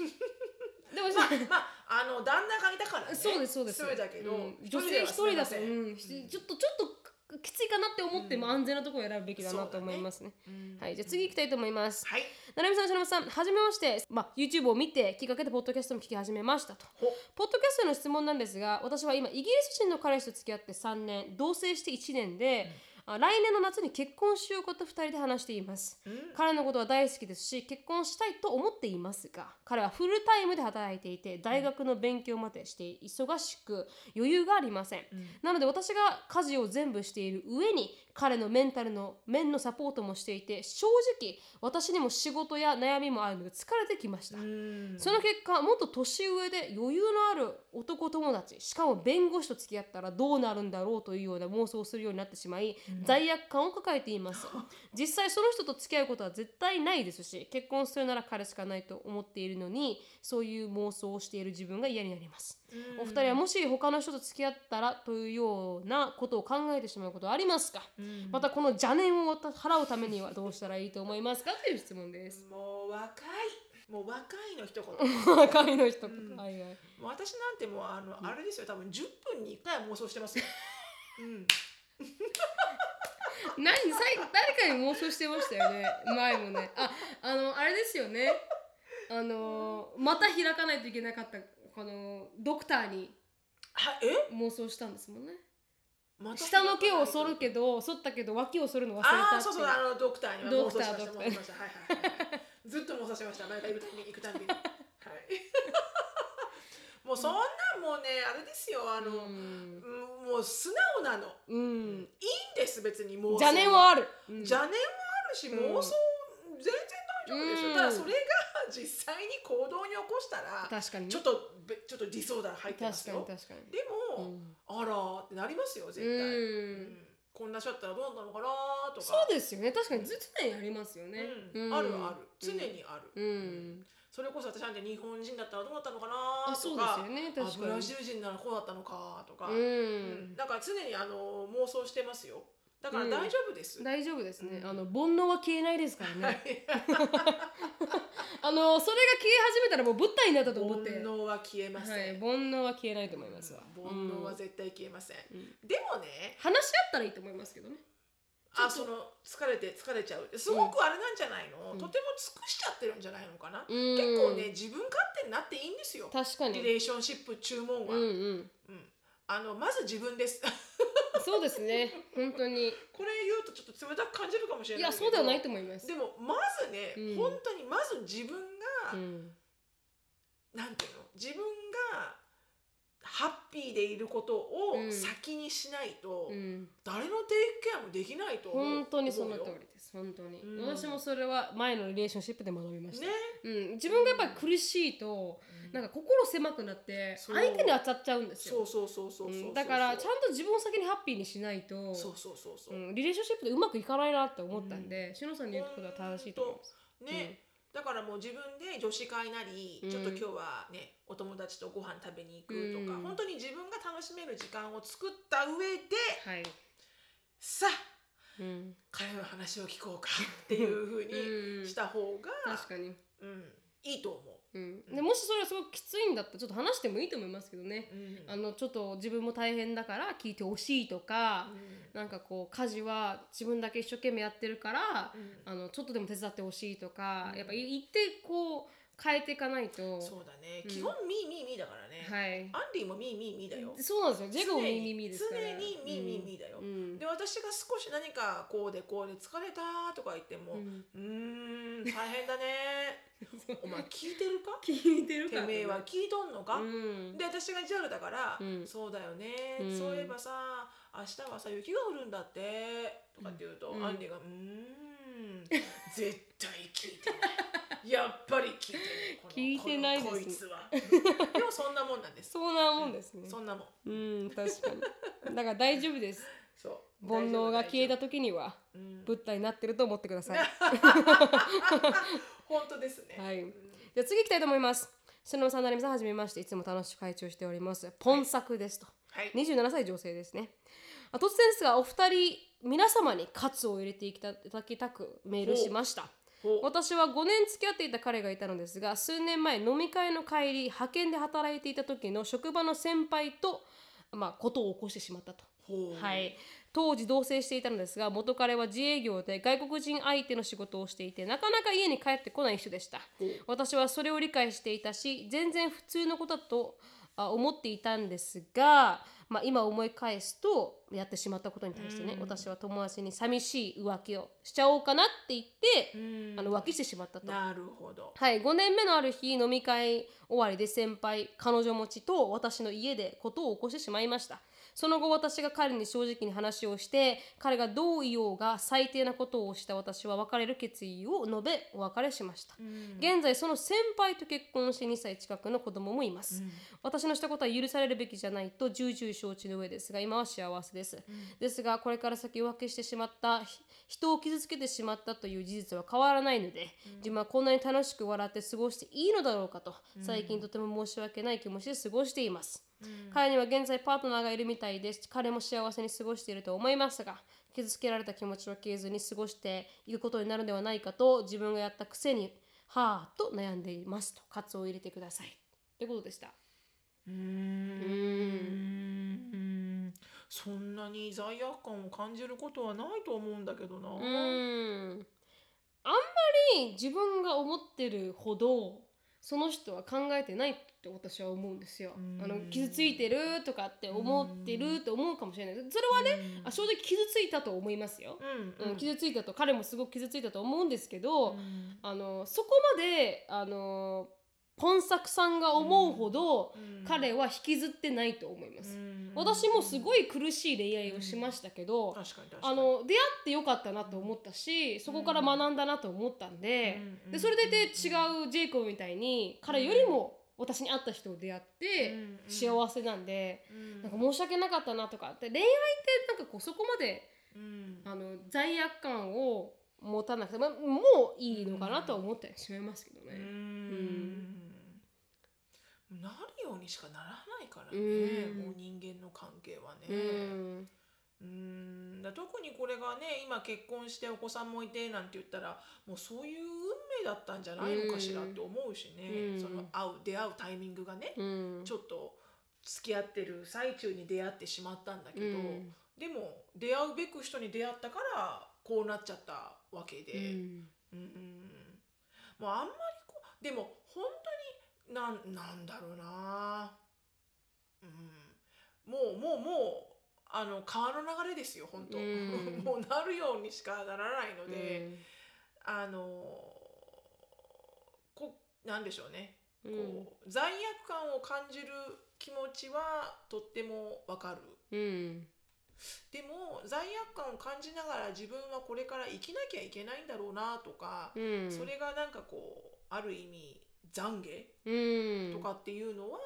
でもまあまああの旦那がいたからね。そうですそうです。一人だけど、うん。女性一人だと、うん、一ちょっとちょっときついかなって思っても安全なところを選ぶべきだなと思いますね。うんはい、じゃあ次行きたいと思います。はい。ななみさん、しのぶさん、はじめまして、まあ、YouTube を見てきっかけでポッドキャストも聞き始めましたと。ほポッドキャストへの質問なんですが、私は今、イギリス人の彼氏と付き合って3年、同棲して1年で、あ来年の夏に結婚しようかと2人で話しています、彼のことは大好きですし結婚したいと思っていますが彼はフルタイムで働いていて大学の勉強までして忙しく余裕がありません、なので私が家事を全部している上に彼のメンタルの面のサポートもしていて正直私にも仕事や悩みもあるので疲れてきました、その結果もっと年上で余裕のある男友達しかも弁護士と付き合ったらどうなるんだろうというような妄想をするようになってしまい、罪悪感を抱えています。実際その人と付き合うことは絶対ないですし結婚するなら彼しかないと思っているのにそういう妄想をしている自分が嫌になります、お二人はもし他の人と付き合ったらというようなことを考えてしまうことはありますか、またこの邪念を払うためにはどうしたらいいと思いますか？という質問です。もう若い。もう若いの一言。若いの一言、はいはい。もう私なんてもうあの、あれですよ。多分10分に1回は妄想してますよ。うん、何最後誰かに妄想してましたよね？前もね。ああのあれですよね。あのまた開かないといけなかったこのドクターにはえ？妄想したんですもんね。また下の毛を剃るけど剃ったけど脇を剃るの忘れたってああそうそうあのドクターには妄想しましたドクター。妄想しました。はいはいはい。はい ずっと妄想しました。毎回行くたびに行くたびに。はい。もうそんなんもうねあれですよあの、うん。うんもう素直なの。うん。いいんです別に妄想。邪念はある、うん。邪念はあるし、うん。妄想全然大丈夫ですよ、うん。ただそれが実際に行動に起こしたら確かに。ねちょっとべちょっとディソーダー入ってま確かにすよ確かに。でも、うん。あらーってなりますよ絶対、こんな人だったらどうなのかなーとか。そうですよね。確かにず常にありますよね、うん。あるある。常にある、うん。それこそ私なんて日本人だったらどうだったのかなとか。ね。ブラジル人ならこうだったのかとか、ううん。んだから常にあの妄想してますよだから大丈夫です、大丈夫ですね、うん。あの煩悩は消えないですからね、はい。あのそれが消え始めたらもうブッダになったと思煩って。悩は消えません、はい、煩悩は消えないと思いますわ、煩悩は絶対消えません、ん。でもね話し合ったらいいと思いますけどね。あその疲れて疲れちゃう。すごくあれなんじゃないの、とても尽くしちゃってるんじゃないのかな、うん。結構ね自分勝手になっていいんですよ。確かに。リレーションシップ注文は、うんうんうんあのまず自分です。そうですね。本当に。これ言うとちょっと冷たく感じるかもしれいないけど。やそうではないと思います。でもまずね、うん。本当にまず自分が、うん。なんていうの？自分がハッピーでいることをうん。先にしないと、うん。誰のテイクケアもできないと思う本当にその通りです。本当に、うん。私もそれは前のリレーションシップで学びました、ね。うん、自分がやっぱり苦しいと、なんか心狭くなって相手に当たっちゃうんですよ。そうそうそうそうだからちゃんと自分を先にハッピーにしないとそうそうそうそう、うん、リレーションシップでうまくいかないなって思ったんで、しのさんの言うことは正しいと思います。ね、だからもう自分で女子会なり、うんちょっと今日はねお友達とご飯食べに行くとか、うん本当に自分が楽しめる時間を作った上ではい。さあうん、彼の話を聞こうか っていうふううんにした方が、確かに。うん、いいと思うん、でもしそれはすごくきついんだったらちょっと話してもいいと思いますけどねう。。うんあのちょっと自分も大変だから聞いてほしいとか、なんかこう家事は自分だけ一生懸命やってるから、あのちょっとでも手伝ってほしいとか、やっぱ言ってこう変えていかないと。そうだね、うん。基本 me me me だからね、はい。アンディも me me me だよ。そうなんですよ。ジェゴも me me me ですから。常に me me me だよ、うん。で私が少し何かこうでこうで疲れたとか言っても、ううん大変だね。お前聞いてるか？聞いてるか？てめえは聞いとんのか、うん。で私が JAL だから、うん。そうだよね、うん。そういえばさ明日はさ雪が降るんだって。とかって言うと、うん。アンディが「うーん。絶対聞いてない やっぱり聞いて聞いてないですこいつは」でもそんなもんなんです、そうなもんですね。そんなもんうん、確かに。だから大丈夫です。そう煩悩が消えたと、時には、うん、ブッダになってると思ってください。本当ですね、はい。じゃあ次行きたいと思います。しのさん、なりみさん、はじめまして。いつも楽しく会長しております。ポンサクですと。はい27歳女性ですね。あ突然ですが、お二人、皆様に喝を入れていただきたくメールしました。私は5年付き合っていた彼がいたのですが数年前飲み会の帰り派遣で働いていた時の職場の先輩と、まあ、ことを起こしてしまったと。はい、当時同棲していたのですが元彼は自営業で外国人相手の仕事をしていてなかなか家に帰ってこない人でした。私はそれを理解していたし全然普通のことだとあ思っていたんですが、まあ、今思い返すとやってしまったことに対してね、私は友達に寂しい浮気をしちゃおうかなって言って、あの浮気してしまったと。なるほど。はい、5年目のある日飲み会終わりで先輩彼女持ちと私の家でことを起こしてしまいましたその後私が彼に正直に話をして彼がどう言おうが最低なことをした私は別れる決意を述べお別れしました、現在その先輩と結婚して2歳近くの子供もいます、私のしたことは許されるべきじゃないと重々承知の上ですが今は幸せです、ですがこれから先浮気してしまったひ人を傷つけてしまったという事実は変わらないので、自分はこんなに楽しく笑って過ごしていいのだろうかと、最近とても申し訳ない気持ちで過ごしています、彼には現在パートナーがいるみたいです。彼も幸せに過ごしていると思いますが傷つけられた気持ちを消えずに過ごしていくことになるのではないかと自分がやったくせにはぁと悩んでいますとカツを入れてください。ということでした。うーんそんなに罪悪感を感じることはないと思うんだけどな、うーんあんまり自分が思ってるほどその人は考えてないって私は思うんですよ。うんあの傷ついてるとかって思ってると思うかもしれない。それはね、あ正直傷ついたと思いますよ。うんうん、傷ついたと彼もすごく傷ついたと思うんですけど、うんあのそこまであのポンサクさんが思うほど、うん。彼は引きずってないと思います。うん。私もすごい苦しい恋愛をしましたけど、確かに確かに。あの出会ってよかったなと思ったしそこから学んだなと思ったんで,、うん。でそれでいて違うジェイコブみたいに彼よりも私に会った人を出会ってうん。幸せなんで、うん。なんか申し訳なかったなとかで恋愛ってなんかこうそこまでうん。あの罪悪感を持たなくて、まあ、もういいのかなとは思ったりしますけどうね。うにしかならないからね、うん。もう人間の関係はね。うん。うん。だ特にこれがね今結婚してお子さんもいてなんて言ったらもうそういう運命だったんじゃないのかしらって思うしね、うん。その会う出会うタイミングがね、うん。ちょっと付き合ってる最中に出会ってしまったんだけど、うん。でも出会うべく人に出会ったからこうなっちゃったわけで、うん。うんもうあんまりこうでもなんなんだろうな、うん、もうもうもうあの川の流れですよ本当、うん。もうなるようにしかならないので、あのこなんでしょうね、うん。こう罪悪感を感じる気持ちはとってもわかる。うん。でも罪悪感を感じながら自分はこれから生きなきゃいけないんだろうなとか、うん。それがなんかこうある意味懺うん悔とかっていうのは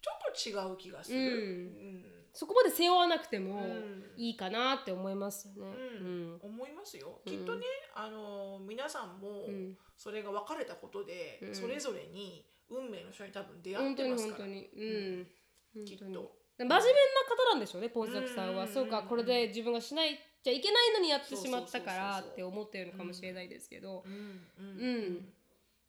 ちょっと違う気がする。うんうんそこまで背負わなくてもうんいいかなって思いますよね。うん思いますよ。うんきっとね、あの皆さんもうんそれが別れたことで、うんそれぞれに運命の人に多分出会ってますから。本当に。うん。本当にきっと。真面目な方なんでしょうね、ポンサクさんは。うんそうか、これで自分がしないじゃいけないのにやってしまったからって思ってるのかもしれないですけどう。んうんうん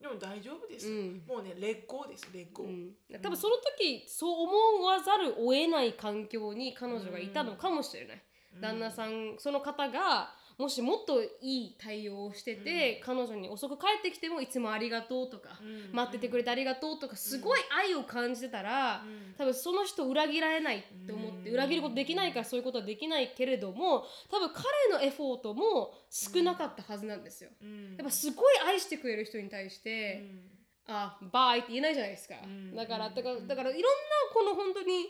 でも大丈夫です。うん。もうね劣行です劣行。うん、多分その時そう思わざるを得ない環境に彼女がいたのかもしれない、旦那さんその方がもしもっといい対応をしてて、彼女に遅く帰ってきてもいつもありがとうとか、うん。待っててくれてありがとうとかすごい愛を感じてたら、うん。多分その人を裏切られないって思って、うん。裏切ることできないからそういうことはできないけれども多分彼のエフォートも少なかったはずなんですよ。うん。やっぱすごい愛してくれる人に対して、あバイって言えないじゃないですか、ん。だからうん。だからだからいろんなこの本当に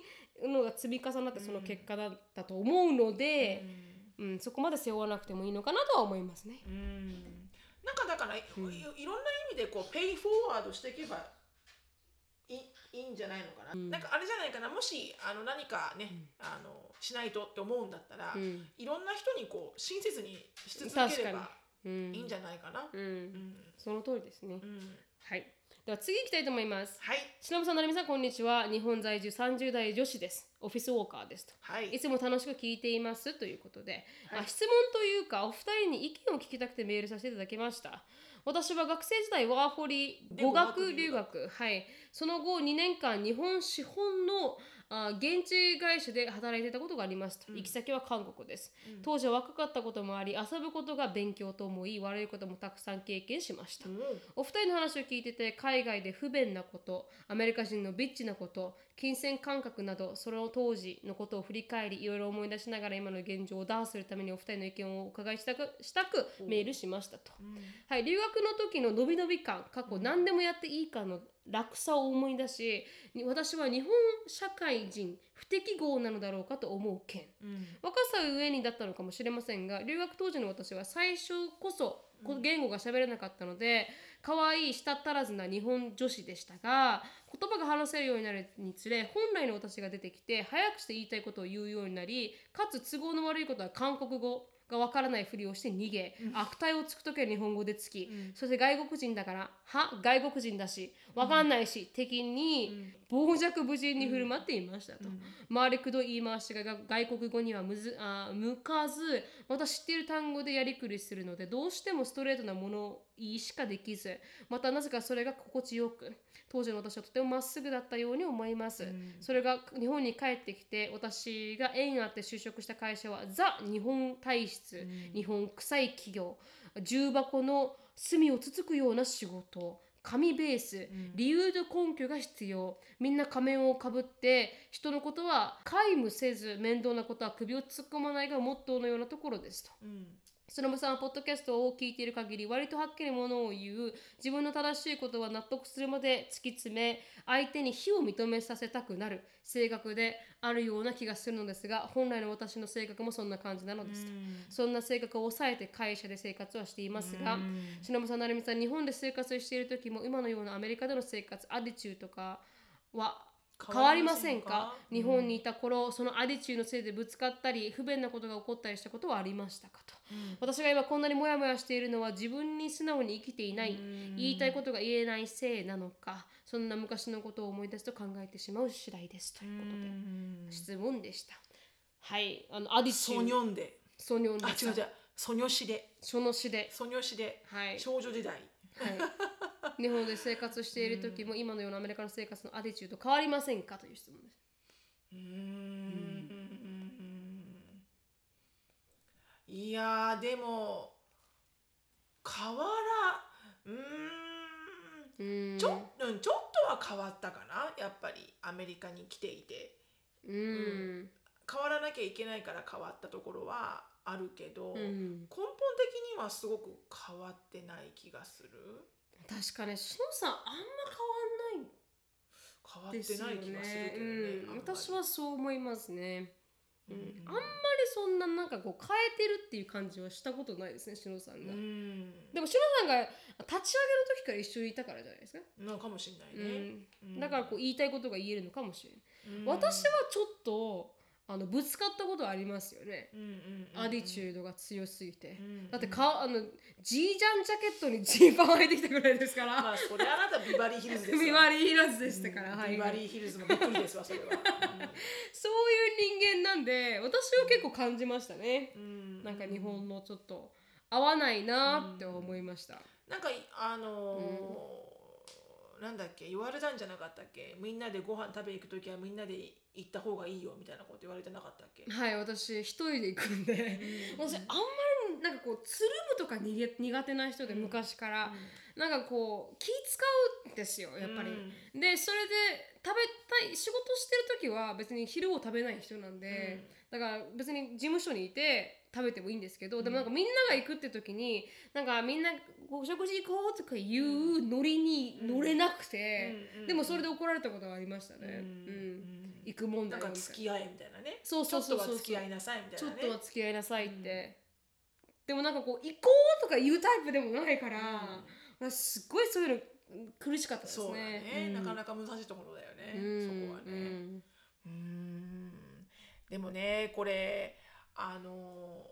のが積み重なってその結果だったと思うので、うんそこまで背負わなくてもいいのかなとは思いますね。うん。うんなんかだからい,、いろんな意味でこうペイフォワードしていけばいいいいんじゃないのかな、なんかあれじゃないかな。もしあの何かね、あのしないとって思うんだったら、うん。いろんな人にこう親切にし続ければうん。いいんじゃないかな。うん。うん。その通りですね。うん。はい。では次行きたいと思います。はいしのぶさん、なるみさん、こんにちは。日本在住30代女子です。オフィスウォーカーですと。はいいつも楽しく聞いていますということで、はいあ質問というかお二人に意見を聞きたくてメールさせていただきました私は学生時代ワーホリで語学留学はいその後2年間日本資本のあ現地会社で働いていたことがありますと、行き先は韓国です、当時は若かったこともあり遊ぶことが勉強と思い悪いこともたくさん経験しました、お二人の話を聞いてて海外で不便なことアメリカ人のビッチなこと金銭感覚などその当時のことを振り返りいろいろ思い出しながら今の現状を打破するためにお二人の意見をお伺いしたくしたくメールしましたと、はい、留学の時の伸び伸び感過去何でもやっていいかの楽さを思い出しに私は日本社会人不適合なのだろうかと思う件、若さゆえにだったのかもしれませんが留学当時の私は最初こそこ言語が喋れなかったので可愛い舌足らずな日本女子でしたが言葉が話せるようになるにつれ本来の私が出てきて早くして言いたいことを言うようになりかつ都合の悪いことは韓国語がわからないふりをして逃げ、悪態をつくときは日本語でつき、そして外国人だからは外国人だしわかんないし、的に傍若無人に振る舞っていましたと、回りくどい言い回しが外国語にはむずあ向かずまた知っている単語でやりくりするのでどうしてもストレートなもの言いしかできずまたなぜかそれが心地よく当時の私はとてもまっすぐだったように思います、それが日本に帰ってきて私が縁あって就職した会社はザ日本体質、日本臭い企業重箱の隅をつつくような仕事紙ベース、理由と根拠が必要。みんな仮面をかぶって人のことは皆無せず面倒なことは首を突っ込まないがモットーのようなところですと。そのさんはポッドキャストを聞いている限り割とはっきりものを言う。自分の正しいことは納得するまで突き詰め相手に非を認めさせたくなる性格であるような気がするのですが本来の私の性格もそんな感じなのですと。そんな性格を抑えて会社で生活はしていますが忍さん成美さん日本で生活している時も今のようなアメリカでの生活アディチューとかは変わりませんか？日本にいた頃、そのアディチューのせいでぶつかったり不便なことが起こったりしたことはありましたかと、私が今こんなにモヤモヤしているのは自分に素直に生きていない、言いたいことが言えないせいなのかそんな昔のことを思い出すと考えてしまう次第ですということで質問でした。はい。あのアディチューソニョンで。ソニョンであ違う違う。ソニョシで。その詩で。ソニョシで、はい。少女時代はい、日本で生活している時も今のようなアメリカの生活のアディチューと変わりませんかという質問です。うーん。いやーでも変わらうーん。うん。ちょ,、うん、ちょっとは変わったかな？やっぱりアメリカに来ていて。うん。変わらなきゃいけないから変わったところはあるけど、うん。根本的にはすごく変わってない気がする。確かねしのさんあんま変わっ変わんない。ですよてない気がするねけどねうん、私はそう思いますね、うん。うん。あんまりそんななんかこう変えてるっていう感じはしたことないですねしのさんが、うん。でもしのさんが立ち上げる時から一緒にいたからじゃないですか、なのかもしれないね、うん、だからこう言いたいことが言えるのかもしれない、うん。私はちょっとあのぶつかったことありますよね、うんうんうんアディチュードが強すぎて、うんだってかあのジージャンジャケットにジーパン履いてきたぐらいですから、まあそれあなたビバリーヒルズですわ。ビバリーヒルズでしたから、はい。ビバリーヒルズもびっくりですわそれは、そういう人間なんで私は結構感じましたね、うん。なんか日本のちょっと合わないなって思いました、なんかあのーなんだっけ言われたんじゃなかったっけ？みんなでご飯食べ行く時はみんなで行った方がいいよみたいなこと言われてなかったっけ、はい私一人で行くんで、私あんまりなんかこうつるむとか逃げ苦手な人で昔から、なんかこう気使うんですよやっぱり、でそれで食べたい仕事してる時は別に昼を食べない人なんで、だから別に事務所にいて食べてもいいんですけど、でもなんかみんなが行くって時になんかみんなお食事行こうとか言うノリに乗れなくて、うん。でもそれで怒られたことがありましたね、うん。うん。行くもんだよみたいな。付き合えみたいなね。そうそうそうそう。ちょっとは付き合いなさいみたいちょっなねとは付き合いなさいって、でもなんかこう行こうとか言うタイプでもないから、私すっごいそういうの苦しかったですね。そうだね、うん。なかなか難しいところだよね、うん。そこはね。うん。でもねこれあの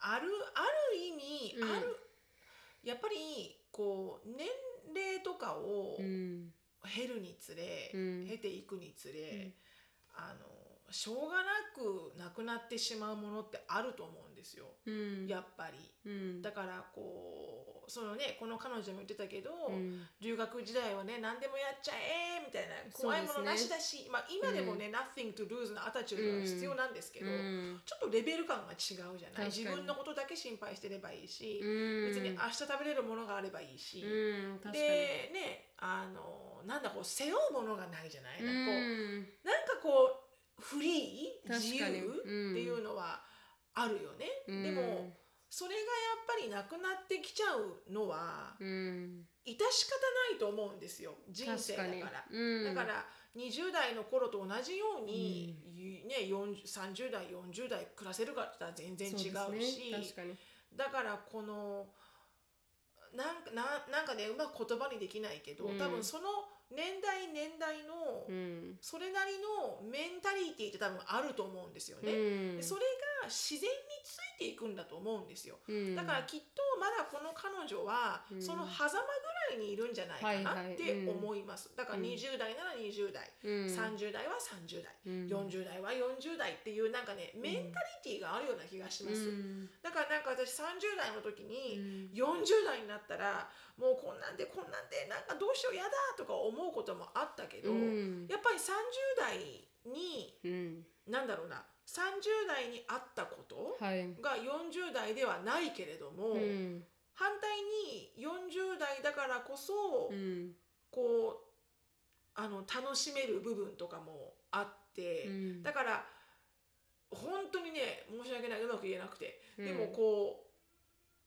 あるある意味、うん。あるやっぱりこう年齢とかをうん経るにつれ、うん。経ていくにつれ、あのしょうがなくなくなってしまうものってあると思うんですよ、うん。やっぱり。うん。だからこうそのねこの彼女も言ってたけど、うん。留学時代はね何でもやっちゃえみたいな怖いものなしだし、まあ、今でもね、nothing to lose のアタチュードが必要なんですけど、うん。ちょっとレベル感が違うじゃない？自分のことだけ心配してればいいし、うん。別に明日食べれるものがあればいいし、でねあのなんだこう背負うものがないじゃない、なんかこううん。なんかこうフリー？確自由？っていうのはあるよね、うん。でもそれがやっぱりなくなってきちゃうのはうん。致し方ないと思うんですよ。人生だ確から。うん。だから20代の頃と同じように、ね、40 30代40代暮らせるかって言ったら全然違うしね。確かに。だからこのなんかななんかねうまく言葉にできないけど、うん。多分その年代年代の、うんそれなりのメンタリティって多分あると思うんですよね。うんでそれが自然についていくんだと思うんですよ。うん。だからきっとまだこの彼女はうん。その狭間ぐらいにいるんじゃないかなってうん。思います。だからうん。20代なら20代、うん。30代は30代、うん。40代は40代っていうなんかねメンタリティがあるような気がします。うん。だからなんか私30代の時にうん。40代になったらもうこんなんでこんなんでなんかどうしようやだとか思うこともあったけど、うん。やっぱり30代にうん。なんだろうな30代にあったことはい。が40代ではないけれども、うん。反対に40代だからこそ、うん。こうあの楽しめる部分とかもあって、うん。だから本当にね申し訳ないうまく言えなくて、うん。でもこ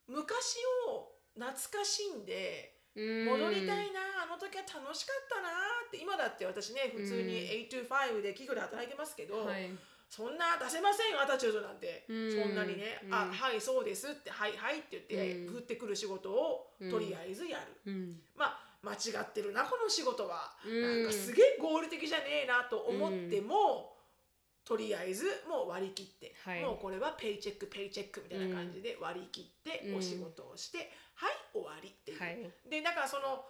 う昔を懐かしんでうん。戻りたいな、あの時は楽しかったなって今だって私ね普通に825で企業で働いてますけど、はいそんな出せませんよアタチュードなんて、うん。そんなにね、うん。あはいそうですってはいはいって言って、うん。降ってくる仕事をうんとりあえずやる、うん。まあ間違ってるなこの仕事は、うん。なんかすげえ合理的じゃねえなと思っても、とりあえずもう割り切って、はい。もうこれはペイチェックペイチェックみたいな感じで割り切ってうん。お仕事をして、はい終わりっていう、はい。でだからその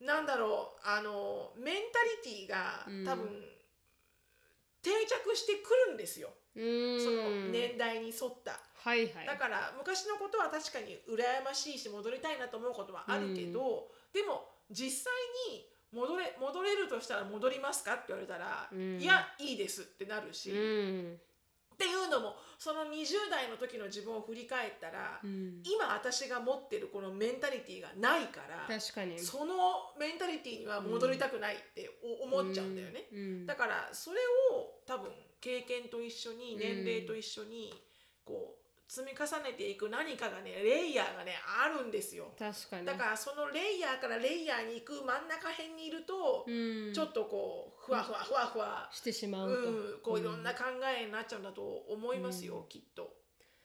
なんだろうあのメンタリティーがうん。多分、定着してくるんですよ、うん。その年代に沿った。はいはい。だから昔のことは確かに羨ましいし戻りたいなと思うことはあるけど、でも実際に戻れ戻れるとしたら戻りますかって言われたら、うん。いやいいですってなるし、うっんていうのもその20代の時の自分を振り返ったら、うん。今私が持ってるこのメンタリティーがないから確かに。そのメンタリティーには戻りたくないってお思っちゃうんだよね。うん。だからそれを多分経験と一緒に年齢と一緒にこう積み重ねていく何かがねレイヤーがねあるんですよ。確かに。だからそのレイヤーからレイヤーに行く真ん中辺にいると、うん。ちょっとこうふわふわふわふわ、してしまううと、ん、こういろんな考えになっちゃうんだと思いますよ、きっと。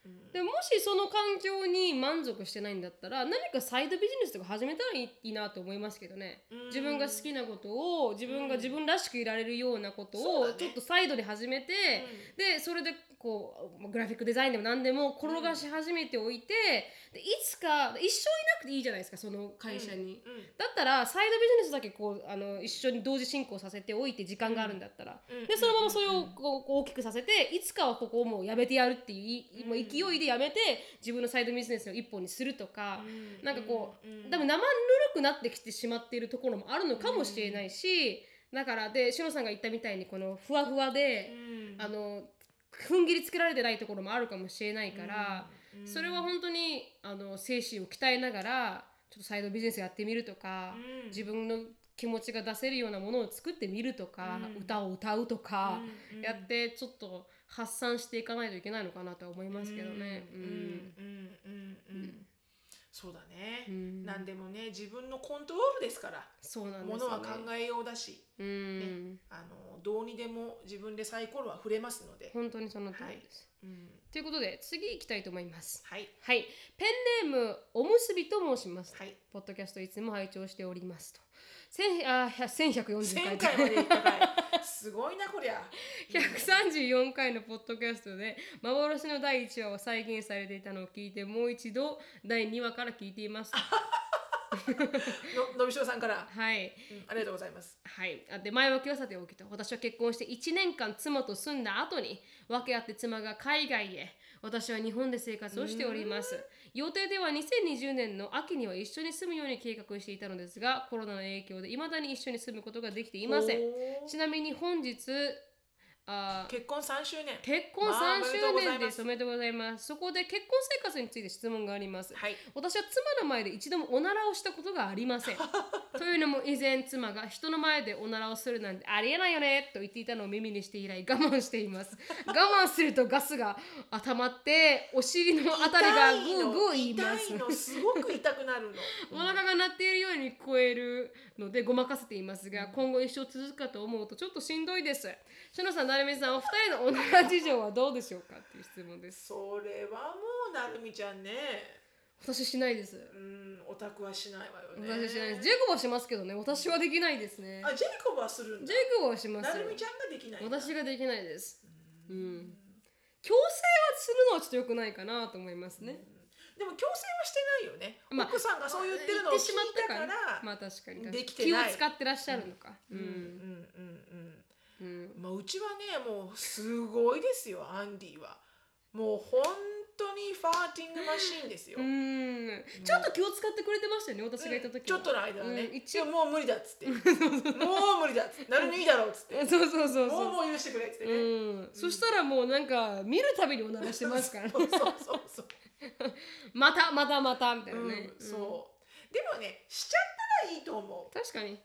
うん。でもしその環境に満足してないんだったら何かサイドビジネスとか始めたらいいなと思いますけどね、うん。自分が好きなことを自分が自分らしくいられるようなことをちょっとサイドで始めて、でそれでこうグラフィックデザインでも何でも転がし始めておいて、でいつか一生いなくていいじゃないですかその会社に。うん。だったらサイドビジネスだけこうあの一緒に同時進行させておいて時間があるんだったら、うん。でそのままそれをこう大きくさせていつかはここをもうやめてやるっていういもう勢いでやめて自分のサイドビジネスの一本にするとか、うん。なんかこう、うん。多分生ぬるくなってきてしまっているところもあるのかもしれないし、だからでしのさんが言ったみたいにこのふわふわで、うん。あの踏ん切りつけられてないところもあるかもしれないから、それは本当にあの精神を鍛えながらちょっとサイドビジネスやってみるとか、うん。自分の気持ちが出せるようなものを作ってみるとか、うん。歌を歌うとか、うんやってちょっと発散していかないといけないのかなとは思いますけどね。うん。うん。うんうんうんそうだね、うん。何でもね自分のコントロールですから。そうなんですものは。考えようだし、うん、あのどうにでも自分でサイコロは振れますので、本当にその通りです。うん。ということで次行きたいと思います。はい。はい、ペンネームおむすびと申します。はい。ポッドキャストいつも拝聴しておりますと。千あ1140回。1000回までいったかい すごいなこりゃ。134回のポッドキャストで幻の第1話を再現されていたのを聞いてもう一度第2話から聞いています。と ののびしろさんから、はい。うんありがとうございます。はい、あで前置きはさておきと私は結婚して1年間妻と住んだ後に訳あって妻が海外へ私は日本で生活をしております。予定では2020年の秋には一緒に住むように計画していたのですがコロナの影響で未だに一緒に住むことができていません。ちなみに本日あ結婚3周年結婚まあ3周年です。おめでとうございます。そこで結婚生活について質問があります。はい私は妻の前で一度もおならをしたことがありません。というのも以前妻が人の前でおならをするなんてありえないよねと言っていたのを耳にして以来我慢しています。我慢するとガスが溜まってお尻のあたりがグーグー言います痛い。のすごく痛くなるの お腹が鳴っているように聞こえるのでごまかせていますが今後一生続くかと思うとちょっとしんどいです。しのさん、なるみさん、お二人のおなら事情はどうでしょうかっていう質問です。それはもうなるみちゃんね私しないです。うんオタクはしないわよね私はしないです。ジェイコブはしますけどね、私はできないですね。あジェイコブはするんだジェイコブはしますよなるみ。ちゃんができない私ができないです。うん。強制はするのはちょっと良くないかなと思いますね。でも強制はしてないよね、まあ奥さんがそう言ってるのを聞いたたからまあ確かに気を使ってらっしゃるのか。う。うんんうんうん。うん。うんまあうちはねもうすごいですよアンディは。もう本当にファーティングマシーンですよ、うん。ちょっと気を使ってくれてましたよね、私がいた時は。ちょっとの間はね、うん一いやもう無理だっつって。もう無理だっつってなるみいいだろうっつって。そうそうそうそう。もうもう許してくれっつってね、うん、そしたらもうなんか見るたびにおならしてますからね。そうそうそうそう、またまたまたみたいなうんね、そう。でもねしちゃったらいいと思確かに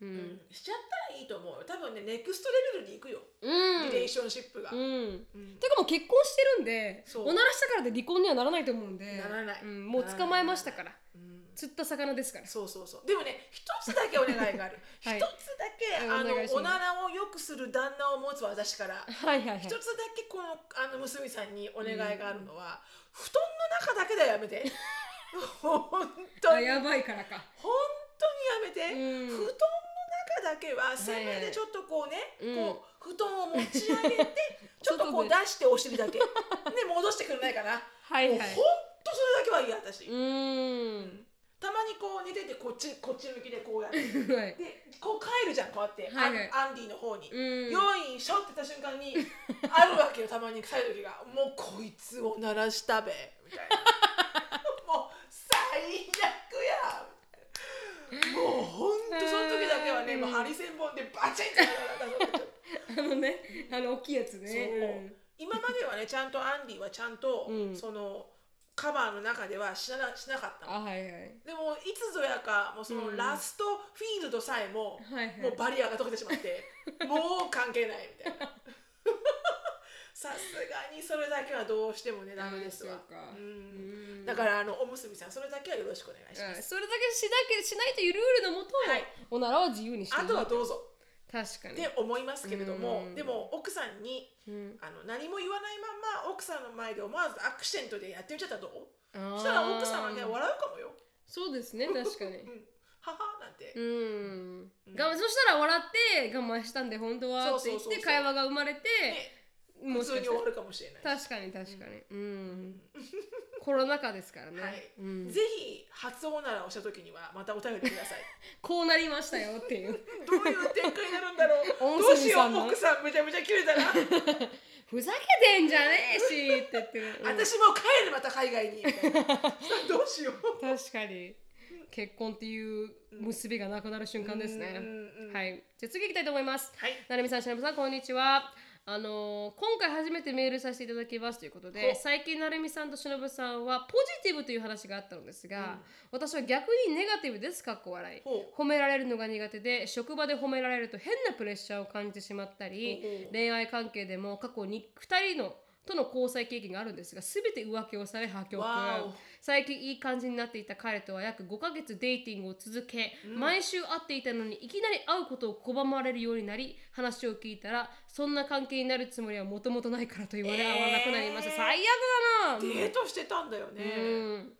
うう、ん。うん。しちゃったらいいと思うよ。多分ねネクストレベルに行くよ、うん。リレーションシップが、うん。うん。てかもう結婚してるんでおならしたからで離婚にはならないと思うんで。ならない。うん、もう捕まえましたから。うん。釣った魚ですから。そうそうそう。でもね一つだけお願いがある。一、はい。つだけうんあのおおならをよくする旦那を持つ私から。はいはいはい。一つだけこのあの娘さんにお願いがあるのは、布団の中だけではやめて。本当に。あやばいからか。本当にやめて、うん。布団だけはせめてちょっとこうね、うん。こう布団を持ち上げて ちょっとこう出外してお尻だけ。で戻してくれないかな、はいはい。もう本当それだけは嫌私、うーん。たまにこう寝ててこっちこっち向きでこうやって。はい。でこう帰るじゃんこうやって、はい。はいアンディの方に、うん。よいしょって言った瞬間にあるわけよたまに。帰る時が。もうこいつを鳴らしたべ。みたいなもう最悪やもうほんとその時だけはね、もうハリセンボンでバチンってあのねあの大きいやつね。今まではねちゃんとアンディはちゃんと、うん。そのカバーの中ではしなしなかったはいはい。でもいつぞやかもうそのうん。ラストフィールドさえも、もうバリアが解けてしまって もう関係ないみたいなさすがにそれだけはどうしてもねダメですわ。かううん。ん。だからあのおむすびさんそれだけはよろしくお願いします、うんそれだけしなきゃしないというルールのもと、はい。おならは自由にしてあとはどうぞ。確かに。って思いますけれどもうん。でも奥さんにうん。あの何も言わないまま奥さんの前で思わずアクシデントでやってみちゃったらどう？したら奥さんはね笑うかもよ、そうですね確かに。うん、ははなんて、うん。我慢そしたら笑って我慢したんで本当はって言って会話が生まれてねも普通に終わるかもしれない確かに確かに。うん、コロナ禍ですからね、はい。うん、ぜひ初おならをした時にはまたお便りください。こうなりましたよっていう。どういう展開になるんだろう。どうしよう奥さんめちゃめちゃ切れたら。ふざけてんじゃねえしって言ってる、うん。私もう帰るまた海外に。みたいなどうしよう。確かに。結婚っていう結びがなくなる瞬間ですね、うんうんうんはい。じゃあ次行きたいと思います。はい。なるみさん、しのぶさん、こんにちは。あのー今回初めてメールさせていただきますということでほ最近なるみさんとしのぶさんはポジティブという話があったのですが、私は逆にネガティブですかっこ笑い。ほ褒められるのが苦手で職場で褒められると変なプレッシャーを感じてしまったり恋愛関係でも過去に2人のとの交際経験があるんですが全て浮気をされ破局。最近いい感じになっていた彼とは約5ヶ月デーティングを続け、毎週会っていたのにいきなり会うことを拒まれるようになり話を聞いたらそんな関係になるつもりはもともとないからと言われ、えー会わなくなりました。最悪だな。デートしてたんだよね、うん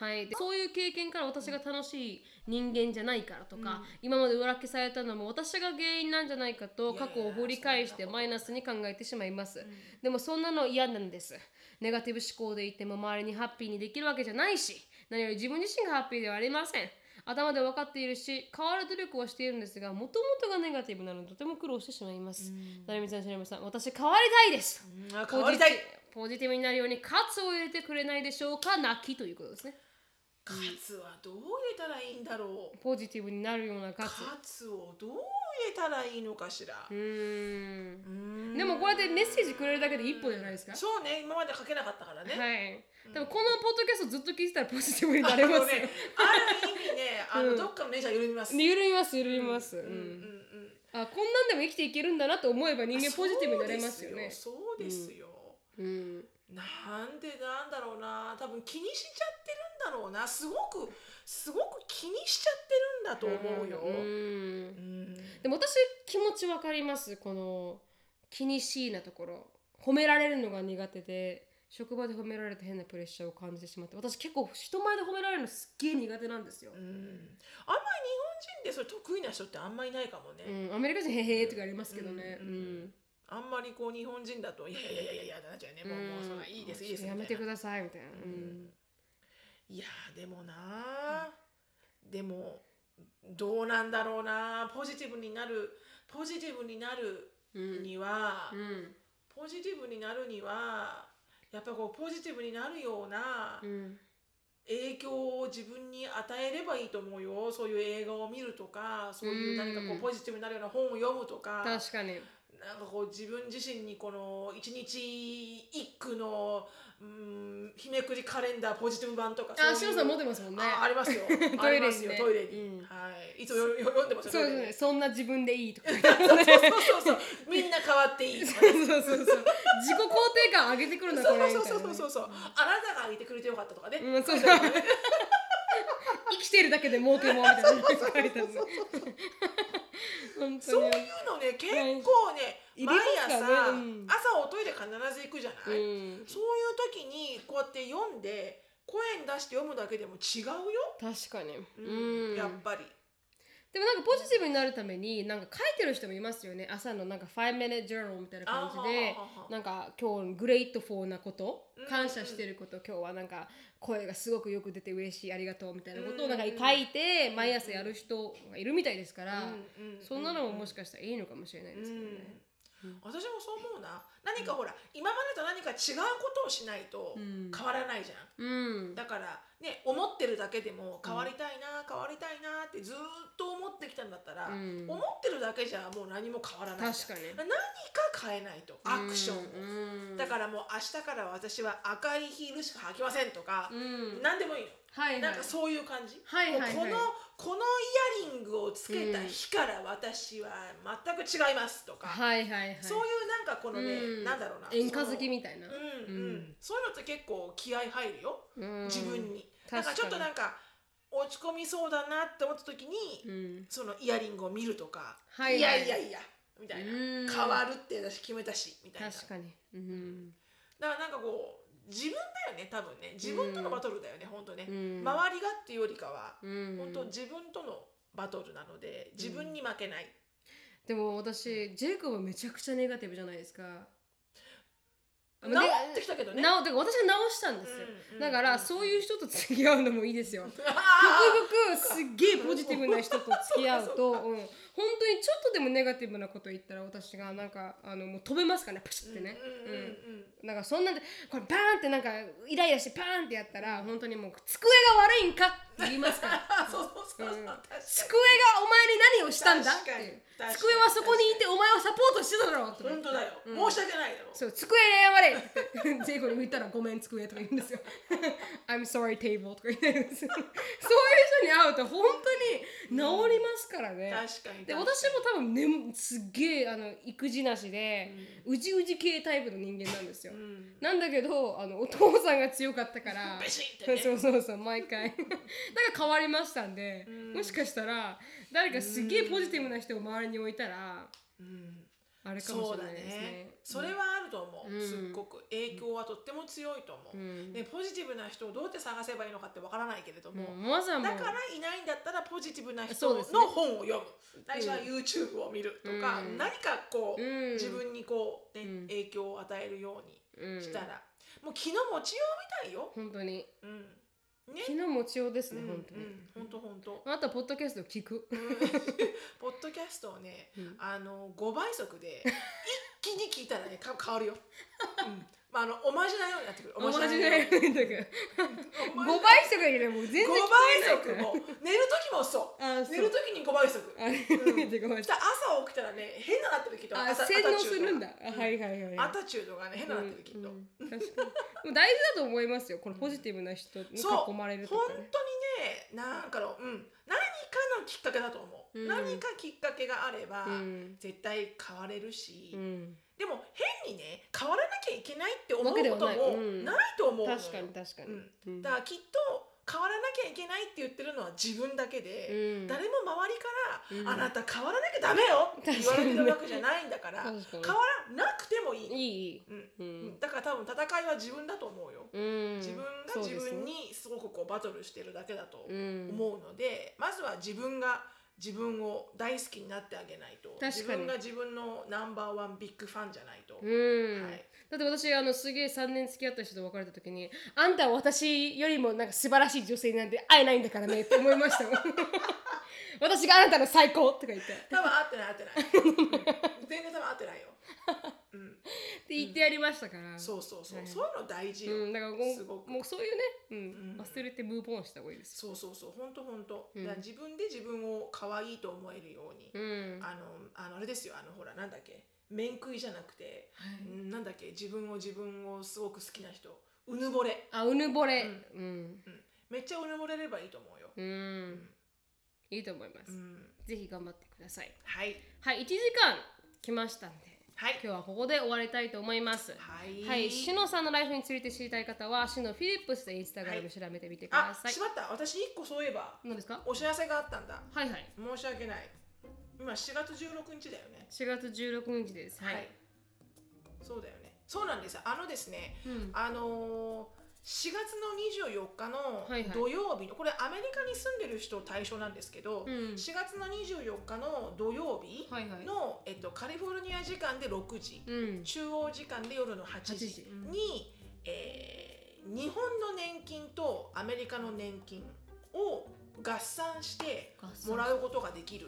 はい、でそういう経験から私が楽しい人間じゃないからとか、今まで裏消されたのも私が原因なんじゃないかと過去を掘り返してマイナスに考えてしまいます、でもそんなの嫌なんです。ネガティブ思考でいても周りにハッピーにできるわけじゃないし何より自分自身がハッピーではありません。頭で分かっているし変わる努力はしているんですがもともとがネガティブなのでとても苦労してしまいます。なるみさん、しなみさん、私変わりたいです。変わりたい。ポジティブになるようにカツを入れてくれないでしょうか泣きということですね。カツはどう入れたらいいんだろうポジティブになるようなカツ。カツをどう入れたらいいのかしらうーん。うんでもこうやってメッセージくれるだけで一歩じゃないですか？そうね今まで書けなかったからね、はい。でもこのポッドキャストずっと聞いてたらポジティブになれますよ。あのね、ある意味ね、あの、うんどっかの電車緩みます。緩みます緩みます。うんうんうんうん。あこんなんでも生きていけるんだなと思えば人間ポジティブになれますよね。そうですよ。うん。なんでなんだろうな、多分気にしちゃってるんだろうな、すごく、すごく気にしちゃってるんだと思うよ。うん。うん。でも私気持ちわかります。この気にしいなところ。褒められるのが苦手で職場で褒められて変なプレッシャーを感じてしまって私結構人前で褒められるのすっげえ苦手なんですよ。う、ん。あんまり日本人でそれ得意な人ってあんまりいないかもね。うん、アメリカ人へへーとかありますけどね。ううん。ん、あんまりこう日本人だと、いやいやいやいやいやなっちゃうね。もう、もうそんないいです、いいです。やめてくださいみたいな、ううんんいやでもな、でもどうなんだろうな。ポジティブになるポジティブになるうんには、うん。ポジティブになるにはやっぱこうポジティブになるようなうん。影響を自分に与えればいいと思うよ。そういう映画を見るとかそういう何かこううんポジティブになるような本を読むとか。確かになんかこう自分自身にこの一日一句のうん日めくりカレンダーポジティブ版とかあそういうしのさん持ってますもんね。あありますよ。トイレすよトイレに、うん。はい。いつもよよ読んでますよそうですね。そんな自分でいいとか。そうそうそうそう。みんな変わっていいとかね。そうそうそう自己肯定感上げてくるなこれそうそうそう。そうそうあなたが上げてくれてよかったとかね、うんそうそう。生きてるだけで儲けもんみたいなの書かれてる本当に。そういうのね結構ね、毎ますからね朝、うん。朝おトイレ必ず行くじゃない、うん。そういう時にこうやって読んで声に出して読むだけでも違うよ、確かにうんうんやっぱりでもなんかポジティブになるためになんか書いてる人もいますよね。朝のなんか5 minute journal みたいな感じでなんか今日グレイトフォーなことうん。感謝してること今日はなんか声がすごくよく出て嬉しいありがとうみたいなことをうんなんか書いて毎朝やる人がいるみたいですからそんなのももしかしたらいいのかもしれないですけどね。私もそう思うな。何かほら、今までと何か違うことをしないとうん。変わらないじゃん、うん。だからね思ってるだけでも変わりたいな、変わりたいなってずーっと思ってきたんだったら、うん。思ってるだけじゃもう何も変わらない確かに。何か変えないとアクションを、うん。だからもう明日から私は赤いヒールしか履きませんとか、うん。何でもいいの、はいはい。なんかそういう感じ、はいはいはい。このこのイヤリングをつけた日から私は全く違いますとか、はいはいはい。そういうなんかこのね、うん。なんだろうな。演歌好きみみたいな。う。ん。うん、うん。そういうのって結構気合入るよ、うん。自分に。なんかちょっとなんか落ち込みそうだなって思った時に、うん。そのイヤリングを見るとか、はいはい。やいやいやみたいな、うん。変わるって私決めたしみたいな。だか確かに。うん。らなんかこう自分だよね多分ね。自分とのバトルだよね、本当ね、うん。周りがっていうよりかは、うん。本当自分とのバトルなので自分に負けない、でも私ジェイコブはめちゃくちゃネガティブじゃないですか治ってきたけどね。なおてか私が直したんですよ、だからそういう人と付き合うのもいいですよ。あ極力すっげえポジティブな人と付き合うと、うん、本当にちょっとでもネガティブなこと言ったら私がなんかあのもう飛べますからね。パシッてね、うん。なんかそんなんでこれバーンってなんかイライラしてパーンってやったら本当にもう机が悪いんか言いますから。あ そうそうそう。机がお前に何をしたんだって。いう机はそこにいてお前をサポートしてただろうって。本当だよ、うん。申し訳ないだろ。そう机に謝れ ジェイコに言ったらごめん机とか言うんですよ。I'm sorry table とか言ってるんですよ。そういう人に会うと本当に治りますからね、確かにで確かに。私も多分ねすっげえあの育児なしで、うじうじ系タイプの人間なんですよ、うん。なんだけどあのお父さんが強かったから。ね。そうそうそう毎回だから変わりましたんで、ん。もしかしたら誰かすげえポジティブな人を周りに置いたらうん。あれかもしれないですね。ね。それはあると思う、うん。すっごく影響はとっても強いと思う、うん。でポジティブな人をどうやって探せばいいのかってわからないけれども、だからいないんだったらポジティブな人の本を読む、最初は YouTube を見るとか、うん。何かこう、うん。自分にこう、ねうん。影響を与えるよううんにしたら、もう気の持ちようみたいよ、本当に。うん、ね。昨日もちようですね、うん本当に、うん本当本当。あとはポッドキャストを聞く、ポッドキャストをね、うん。あの5倍速で一気に聞いたらねか変わるよ、うんまあ、あのおまじないようになってくる。おまじないようにだけおま5じ倍速だけどもう全然5倍速も寝る時もそう。寝る時に5倍速。朝起きたらね変ななってるきっとあ朝洗脳するんだ、はいはいはいアタチュードがね変ななってるきっと、うんうん。確かに。大事だと思いますよ。このポジティブな人に囲まれると本当にかねねなんかの、うん、何かのきっかけだと思う、うん。何かきっかけがあれば、うん。絶対変われるし、うんでも変にね変わらなきゃいけないって思うこともない。と思う確かに確かに、うん。うん。だからきっと変わらなきゃいけないって言ってるのは自分だけで、うん。誰も周りから、うん。あなた変わらなきゃダメよって言われてるわけじゃないんだから変わらなくてもいい、いいうん。うん。だから多分戦いは自分だと思うよ、うん。自分が自分にすごくこうバトルしてるだけだとうん。思うので、まずは自分が自分を大好きになってあげないと。自分が自分のナンバーワンビッグファンじゃないと、うん。はい。だって私あのすげえ3年付き合った人と別れた時にあんたは私よりもなんか素晴らしい女性なんて会えないんだからねって思いましたもん。私があなたの最高とか言って。多分合ってない合ってない、うん 全然多分合ってないよ、うん、言ってやりましたから、そうそうそう、はい。そういうの大事よ、うん、だからもすごく。うもうそういうね、うんうん。忘れてムーブオンした方がいいですよ。そうそうそう。本当本当、うん。だ自分で自分を可愛いと思えるように、うん。あのあのあれですよ。あのほらなんだっけ。面食いじゃなくて、はい。うんなんだっけ。自分を自分をすごく好きな人。うぬぼれ、あうぬぼれ。うん。うん、めっちゃうぬぼれればいいと思うよ、うん、いいと思います、うん、ぜひ頑張ってください。はい。はい1時間来ましたんではい。今日はここで終わりたいと思います。はい。はい、シノさんのライフについて知りたい方は、シノフィリップスでインスタグラム調べてみてください。あしまった。私一個そういえば何ですか？お知らせがあったんだ。はいはい。申し訳ない。今4月16日だよね。4月16日です。はい。そうだよね。そうなんです。あのですね、うん。あのー4月の24日の土曜日の、これアメリカに住んでる人対象なんですけど、うん4月の24日の土曜日。の、えっと、カリフォルニア時間で6時、うん。中央時間で夜の8時8時うえー日本の年金とアメリカの年金を合算してもらうことができる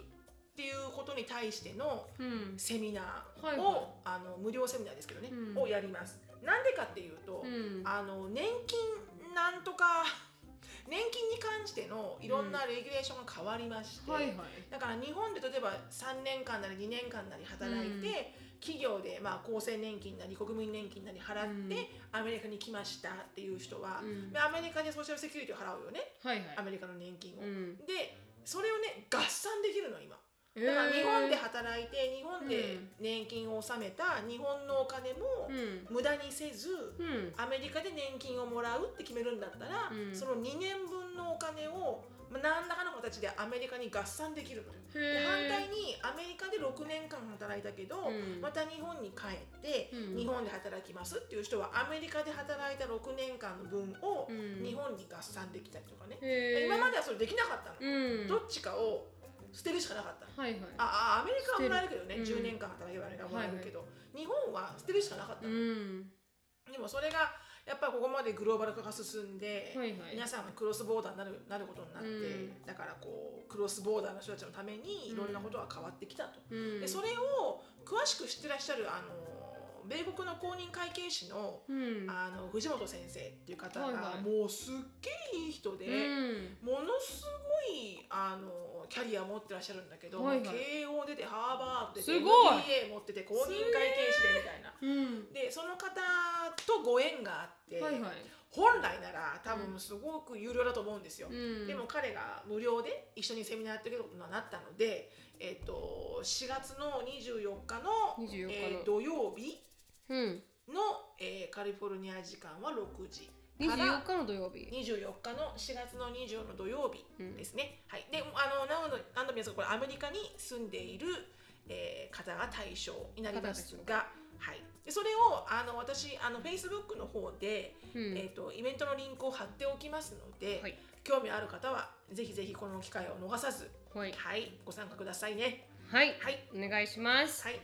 っていうことに対してのうん。セミナーを、あの無料セミナーですけどね、うんをやります。なんでかっていうと、うん。あの年金なんとか 年金に関してのいろんなレギュレーションが変わりまして、はいはい。だから日本で例えば3年間なり2年間なり働いて、企業でまあ厚生年金なり国民年金なり払って、アメリカに来ましたっていう人は、うんアメリカでソーシャルセキュリティを払うよねはいはい。アメリカの年金を。うん。でそれをね合算できるの今。えだから日本でー働いて日本で年金を納めた日本のお金もうん。無駄にせず、うん。アメリカで年金をもらうって決めるんだったら、うん。その2年分のお金をまあ何らかの形でアメリカに合算できるのよ。でへ反対ーにアメリカで6年間働いたけど、うん。また日本に帰って、うん。日本で働きますっていう人はアメリカで働いた6年間の分をうん。日本に合算できたりとかね、今まではそれできなかったの、うん。どっちかを捨てるしかなかったのはいはい。ああアメリカはもらえるけどね、捨てる10年間働けばアメリカはもらえるけど、日本は捨てるしかなかったうの、ん。でもそれがやっぱりここまでグローバル化が進んで、はいはい皆さんがクロスボーダーになるなることになって、うんだからこうクロスボーダーの人たちのためにいろんなことが変わってきたと、うん。でそれを詳しく知ってらっしゃるあの米国の公認会計士のうん。あの藤本先生っていう方が、はいはいもうすっげえいい人で、うん。ものすごいあのキャリアを持ってらっしゃるんだけど、はいはい慶応出てハーバード出て MBA 持ってて公認会計士でみたいな。うん。でその方とご縁があって、はいはい。本来なら多分すごく有料だと思うんですよ。うん。でも彼が無料で一緒にセミナーやってることになったので、えっと4月の24日の24日のえー土曜日うん。の、えーカリフォルニア時間は6時か24ら日の土曜日。24日の4月の24の土曜日ですね。はい、であのなので何度も言いますがこれアメリカに住んでいる、えー方が対象になりますが、はい、でそれをあの私あの Facebook の方で、うん。えー、とイベントのリンクを貼っておきますので、はい興味ある方はぜひぜひこの機会を逃さず、はい。はい、ご参加くださいね。はい。はい、お願いします。はい、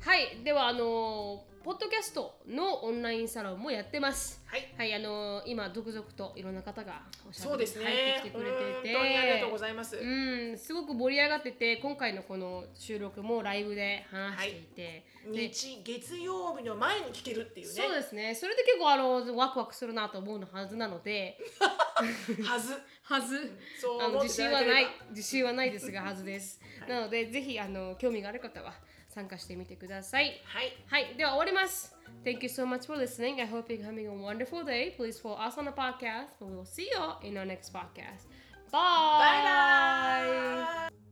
はい、ではあのーポッドキャストのオンラインサロンもやってます。はい。はい、あのー今続々といろんな方がおしゃべりそうですね。入ってきてくれていて、本当にありがとうございます、うん、すごく盛り上がってて、今回のこの収録もライブで話していて、で日月曜日の前に聞けるっていうね。そうですね。それで結構あのワクワクするなと思うのはずなので、はず。はず。そうあの自信はない。自信はないですがはずです。はい。なのでぜひあの興味がある方は参加してみてください。はい。はい。では終わります。Thank you so much for listening. I hope you're having a wonderful day. Please follow us on the podcast. We will see you in our next podcast. Bye. Bye. bye.